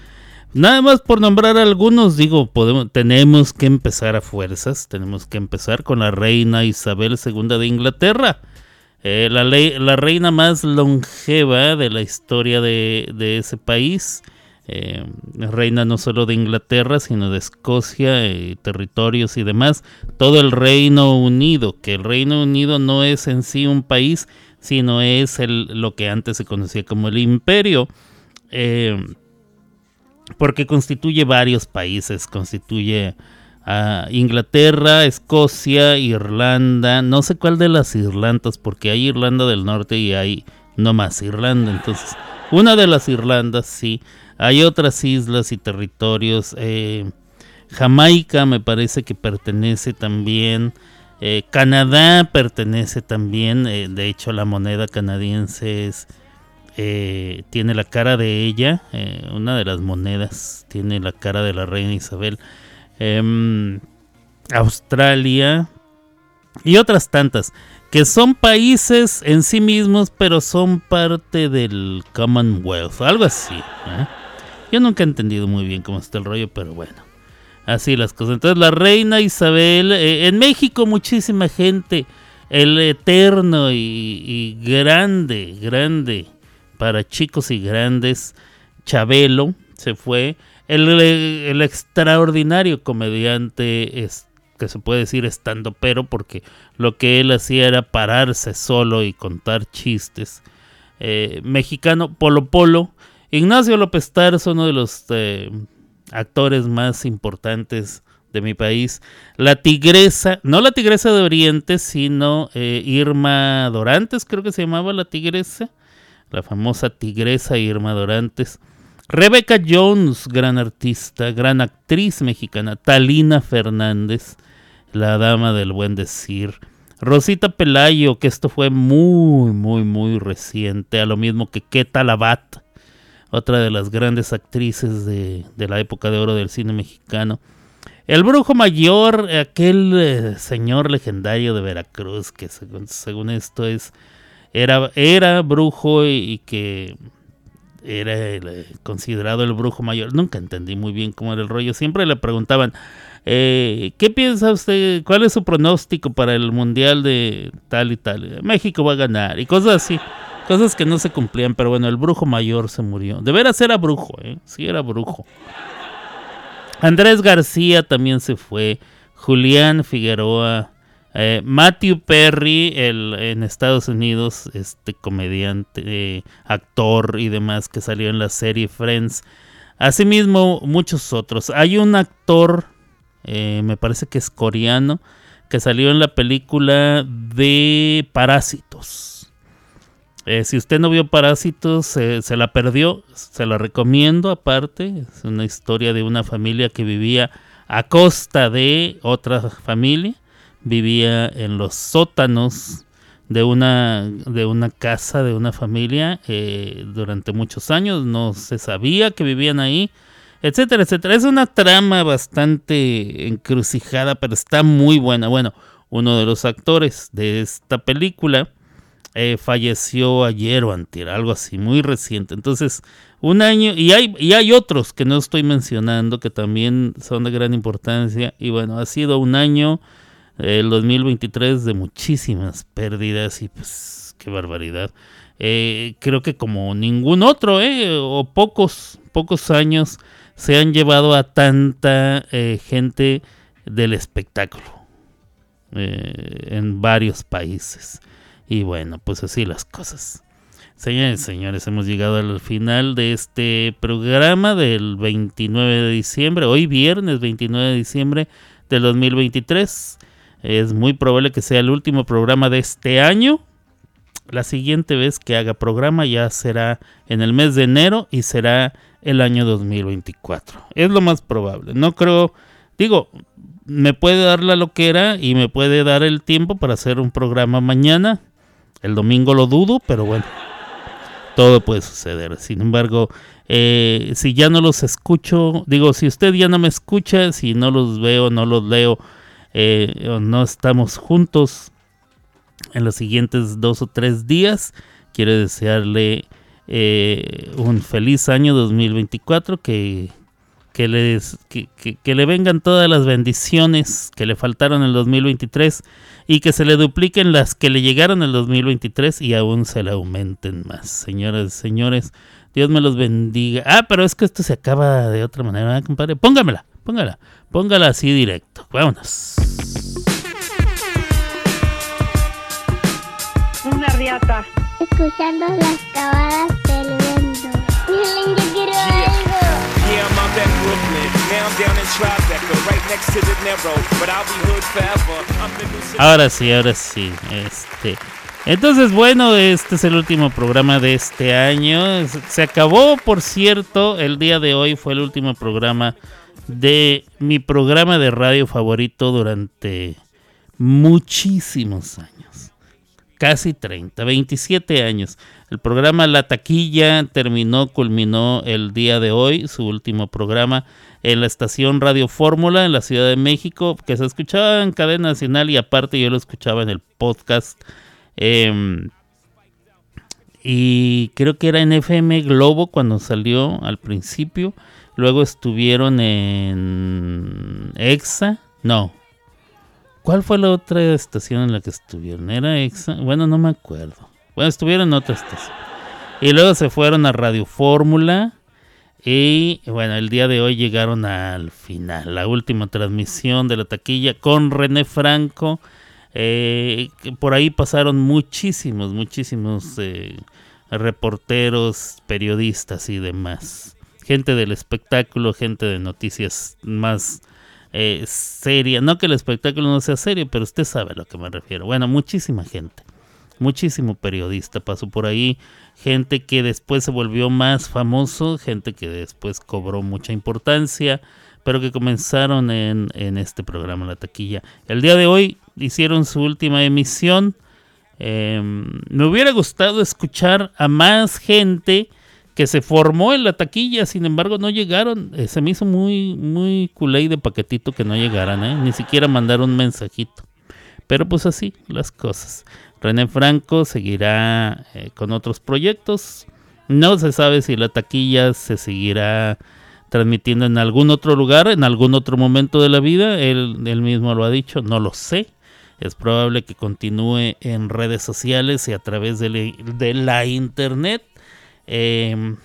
nada más por nombrar algunos, digo, podemos, tenemos que empezar a fuerzas. Tenemos que empezar con la reina Isabel II de Inglaterra. Eh, la, reina más longeva de la historia de, ese país. Eh, reina no solo de Inglaterra, sino de Escocia, y territorios y demás. Todo el Reino Unido, que el Reino Unido no es en sí un país, sino es el, lo que antes se conocía como el imperio. Eh, porque constituye varios países, constituye a Inglaterra, Escocia, Irlanda, no sé cuál de las Irlandas, porque hay Irlanda del Norte y hay no más Irlanda, entonces una de las Irlandas sí, hay otras islas y territorios, eh, Jamaica me parece que pertenece también, eh, Canadá pertenece también, eh, de hecho la moneda canadiense es tiene la cara de ella, una de las monedas tiene la cara de la reina Isabel. Em, Australia y otras tantas, que son países en sí mismos, pero son parte del Commonwealth, algo así. ¿eh? Yo nunca he entendido muy bien cómo está el rollo, pero bueno. Así las cosas. Entonces la reina Isabel, eh, en México muchísima gente, el eterno y, y grande, grande, para chicos y grandes, Chabelo se fue. El, extraordinario comediante, es, que se puede decir estando pero, porque lo que él hacía era pararse solo y contar chistes. Eh, mexicano Polo Polo. Ignacio López Tarso, uno de los eh, actores más importantes de mi país. La tigresa, no la tigresa de Oriente, sino eh, Irma Dorantes, creo que se llamaba la tigresa. La famosa tigresa Irma Dorantes. Rebecca Jones, gran artista, gran actriz mexicana. Talina Fernández, la dama del buen decir. Rosita Pelayo, que esto fue muy, muy, muy reciente. A lo mismo que Keta Labat, otra de las grandes actrices de, la época de oro del cine mexicano. El brujo mayor, aquel eh, señor legendario de Veracruz, que según, según esto es era, era brujo y que era el, eh, considerado el brujo mayor. Nunca entendí muy bien cómo era el rollo. Siempre le preguntaban, eh, ¿qué piensa usted? ¿Cuál es su pronóstico para el mundial de tal y tal? México va a ganar y cosas así. Cosas que no se cumplían, pero bueno, el brujo mayor se murió. De veras era brujo, ¿eh? Sí era brujo. Andrés García también se fue. Julián Figueroa. Eh, Matthew Perry, el, en Estados Unidos, este comediante, eh, actor y demás que salió en la serie Friends. Asimismo, muchos otros. Hay un actor, eh, me parece que es coreano, que salió en la película de Parásitos. Eh, si usted no vio Parásitos, se la perdió, se la recomiendo aparte. Es una historia de una familia que vivía a costa de otra familia vivía en los sótanos de una, de una casa, de una familia, eh, durante muchos años. No se sabía que vivían ahí, etcétera, etcétera. Es una trama bastante encrucijada, pero está muy buena. Bueno, uno de los actores de esta película eh, falleció ayer o antier, algo así, muy reciente. Entonces, un año, y hay, y hay otros que no estoy mencionando que también son de gran importancia. Y bueno, ha sido un año el 2023 de muchísimas pérdidas y pues qué barbaridad. Eh, creo que como ningún otro, eh, o pocos, pocos años se han llevado a tanta eh, gente del espectáculo eh, en varios países. Y bueno, pues así las cosas. Señores, señores, hemos llegado al final de este programa del 29 de diciembre, hoy viernes 29 de diciembre del 2023. Es muy probable que sea el último programa de este año. La siguiente vez que haga programa ya será en el mes de enero y será el año 2024. Es lo más probable. No creo, digo, me puede dar la loquera y me puede dar el tiempo para hacer un programa mañana. El domingo lo dudo, pero bueno, todo puede suceder. Sin embargo, eh, si ya no los escucho, digo, si usted ya no me escucha, si no los veo, no los leo, eh, no estamos juntos en los siguientes dos o tres días, quiero desearle eh, un feliz año 2024, que, que, les, que, que- le vengan todas las bendiciones que le faltaron en el 2023 y que se le dupliquen las que le llegaron en el 2023 y aún se le aumenten más. Señoras y señores, Dios me los bendiga. Ah, pero es que esto se acaba de otra manera, ¿verdad, compadre. Póngamela, póngala, póngala así directo. Vámonos. Una riata. Escuchando las cabalas del viento. Miren, yo quiero algo. Yeah, I'm out in Brooklyn. Now I'm down in Tribeca, right next to the Narrow. But I'll be hood forever. I'm the new city. Ahora sí, ahora sí. Este. Entonces, bueno, este es el último programa de este año. Se acabó, por cierto, el día de hoy fue el último programa de mi programa de radio favorito durante muchísimos años. Casi 30, 27 años. El programa La Taquilla terminó, culminó el día de hoy, su último programa en la estación Radio Fórmula en la Ciudad de México, que se escuchaba en cadena nacional y aparte yo lo escuchaba en el podcast. Em, y creo que era en FM Globo cuando salió al principio. Luego estuvieron en EXA. No. ¿Cuál fue la otra estación en la que estuvieron? ¿Era EXA? Bueno, no me acuerdo. Bueno, estuvieron en otra estación. Y luego se fueron a Radio Fórmula. Y bueno, el día de hoy llegaron al final, la última transmisión de la taquilla con René Franco. Eh, por ahí pasaron muchísimos, muchísimos eh, reporteros, periodistas y demás. Gente del espectáculo, gente de noticias más eh, seria. No que el espectáculo no sea serio, pero usted sabe a lo que me refiero. Bueno, muchísima gente. Muchísimo periodista pasó por ahí. Gente que después se volvió más famoso. Gente que después cobró mucha importancia. Pero que comenzaron en, este programa, La Taquilla. El día de hoy hicieron su última emisión. Eh, me hubiera gustado escuchar a más gente que se formó en la taquilla, sin embargo no llegaron. Eh, se me hizo muy, muy culé de paquetito que no llegaran, ¿eh? ni siquiera mandar un mensajito. Pero pues así las cosas. René Franco seguirá eh, con otros proyectos. No se sabe si la taquilla se seguirá transmitiendo en algún otro lugar, en algún otro momento de la vida. Él, mismo lo ha dicho, no lo sé. Es probable que continúe en redes sociales y a través de la internet. Em,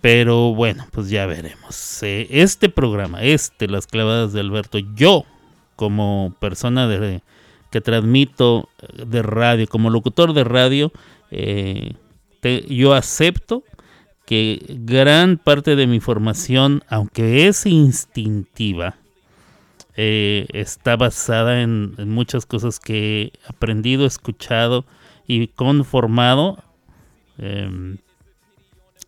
pero bueno, pues ya veremos. Eh, este programa, este, Las Clavadas de Alberto, yo como persona que transmito eh, de radio, como locutor de radio, eh, yo acepto que gran parte de mi formación, aunque es instintiva, está basada en, en muchas cosas que he aprendido, escuchado y conformado em,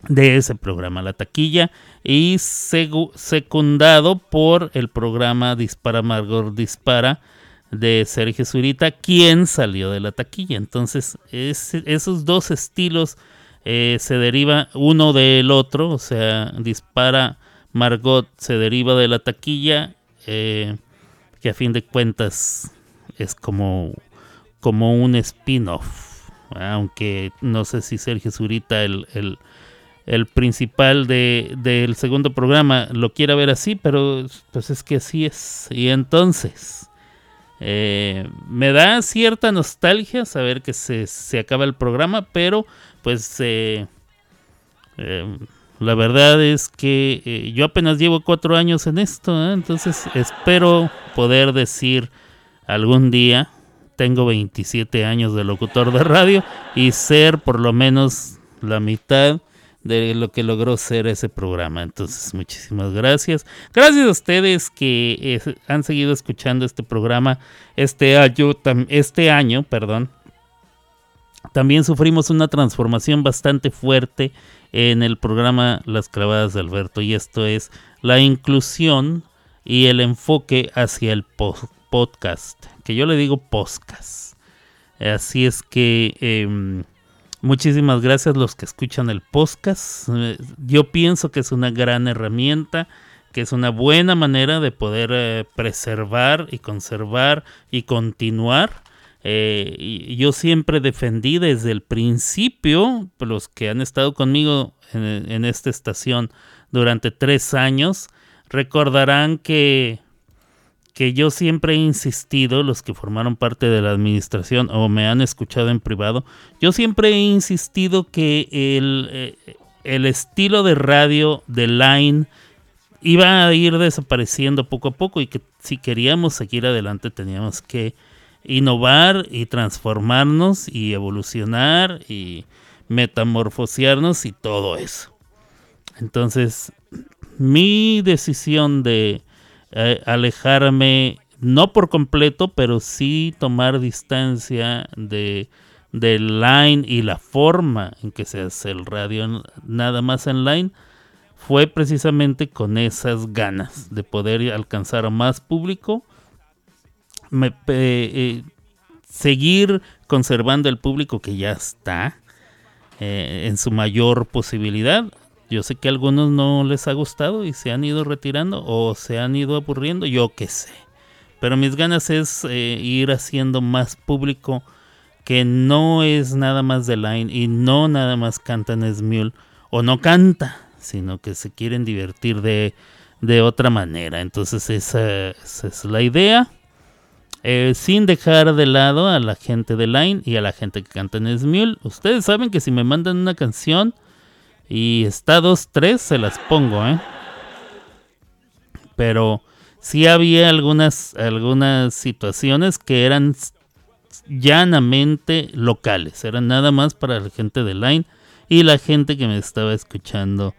de ese programa, La Taquilla, y secundado por el programa Dispara Margot Dispara de Sergio Zurita, quien salió de La Taquilla. Entonces, esos dos estilos eh, se deriva uno del otro, o sea, Dispara Margot se deriva de La Taquilla, eh, que a fin de cuentas es como, como un spin-off. Aunque no sé si Sergio Zurita, el, el, principal de, del segundo programa, lo quiera ver así, pero pues es que así es. Y entonces, eh, me da cierta nostalgia saber que se, se acaba el programa, pero pues eh, eh, la verdad es que eh, yo apenas llevo cuatro años en esto, entonces espero poder decir algún día, tengo 27 años de locutor de radio y ser por lo menos la mitad de lo que logró ser ese programa. Entonces, muchísimas gracias. Gracias a ustedes que eh, han seguido escuchando este programa este año, este año, perdón. También sufrimos una transformación bastante fuerte en el programa Las clavadas de Alberto y esto es la inclusión y el enfoque hacia el po- podcast, que yo le digo podcast. Así es que em, muchísimas gracias los que escuchan el podcast. Eh, Yo pienso que es una gran herramienta, que es una buena manera de poder eh, preservar y conservar y continuar. Eh, y yo siempre defendí desde el principio, los que han estado conmigo en, en esta estación durante tres años, recordarán que que yo siempre he insistido, los que formaron parte de la administración o me han escuchado en privado, yo siempre he insistido que el, eh, el estilo de radio de Line iba a ir desapareciendo poco a poco y que si queríamos seguir adelante teníamos que innovar y transformarnos y evolucionar y metamorfosearnos y todo eso. Entonces, mi decisión de alejarme, no por completo, pero sí tomar distancia de del line y la forma en que se hace el radio nada más en line fue precisamente con esas ganas de poder alcanzar más público eh, seguir conservando el público que ya está eh, en su mayor posibilidad. Yo sé que a algunos no les ha gustado y se han ido retirando o se han ido aburriendo, yo qué sé. Pero mis ganas es eh, ir haciendo más público que no es nada más de line y no nada más cantan Smule o no canta, sino que se quieren divertir de, de otra manera. Entonces esa, es la idea. Eh, sin dejar de lado a la gente de Line y a la gente que canta en Smule. Ustedes saben que si me mandan una canción y está dos, tres, se las pongo, ¿eh? Pero sí había algunas, algunas situaciones que eran llanamente locales. Eran nada más para la gente de Line y la gente que me estaba escuchando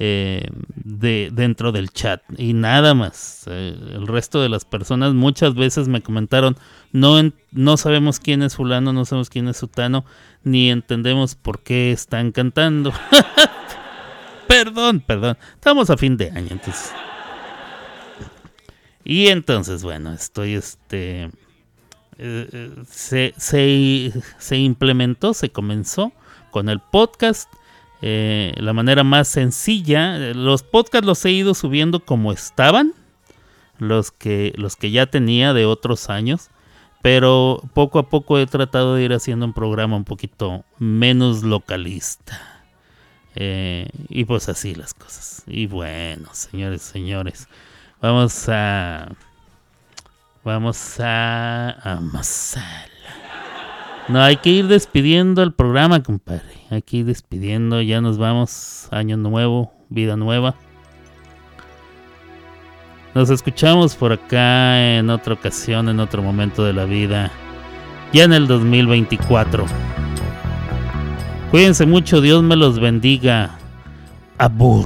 eh, de, dentro del chat y nada más. Eh, el resto de las personas muchas veces me comentaron, no, no sabemos quién es fulano, no sabemos quién es sutano, ni entendemos por qué están cantando. perdón, perdón, estamos a fin de año, entonces. Y entonces, bueno, estoy este... eh, se, se implementó, se comenzó con el podcast. Eh, la manera más sencilla. Los podcasts los he ido subiendo como estaban. Los que, los que ya tenía de otros años. Pero poco a poco he tratado de ir haciendo un programa un poquito menos localista. Eh, y pues así las cosas. Y bueno, señores, señores. Vamos a. Vamos a amasar. No, hay que ir despidiendo el programa, compadre. Hay que ir despidiendo. Ya nos vamos. Año nuevo, vida nueva. Nos escuchamos por acá en otra ocasión, en otro momento de la vida. Ya en el 2024. Cuídense mucho, Dios me los bendiga. Abur.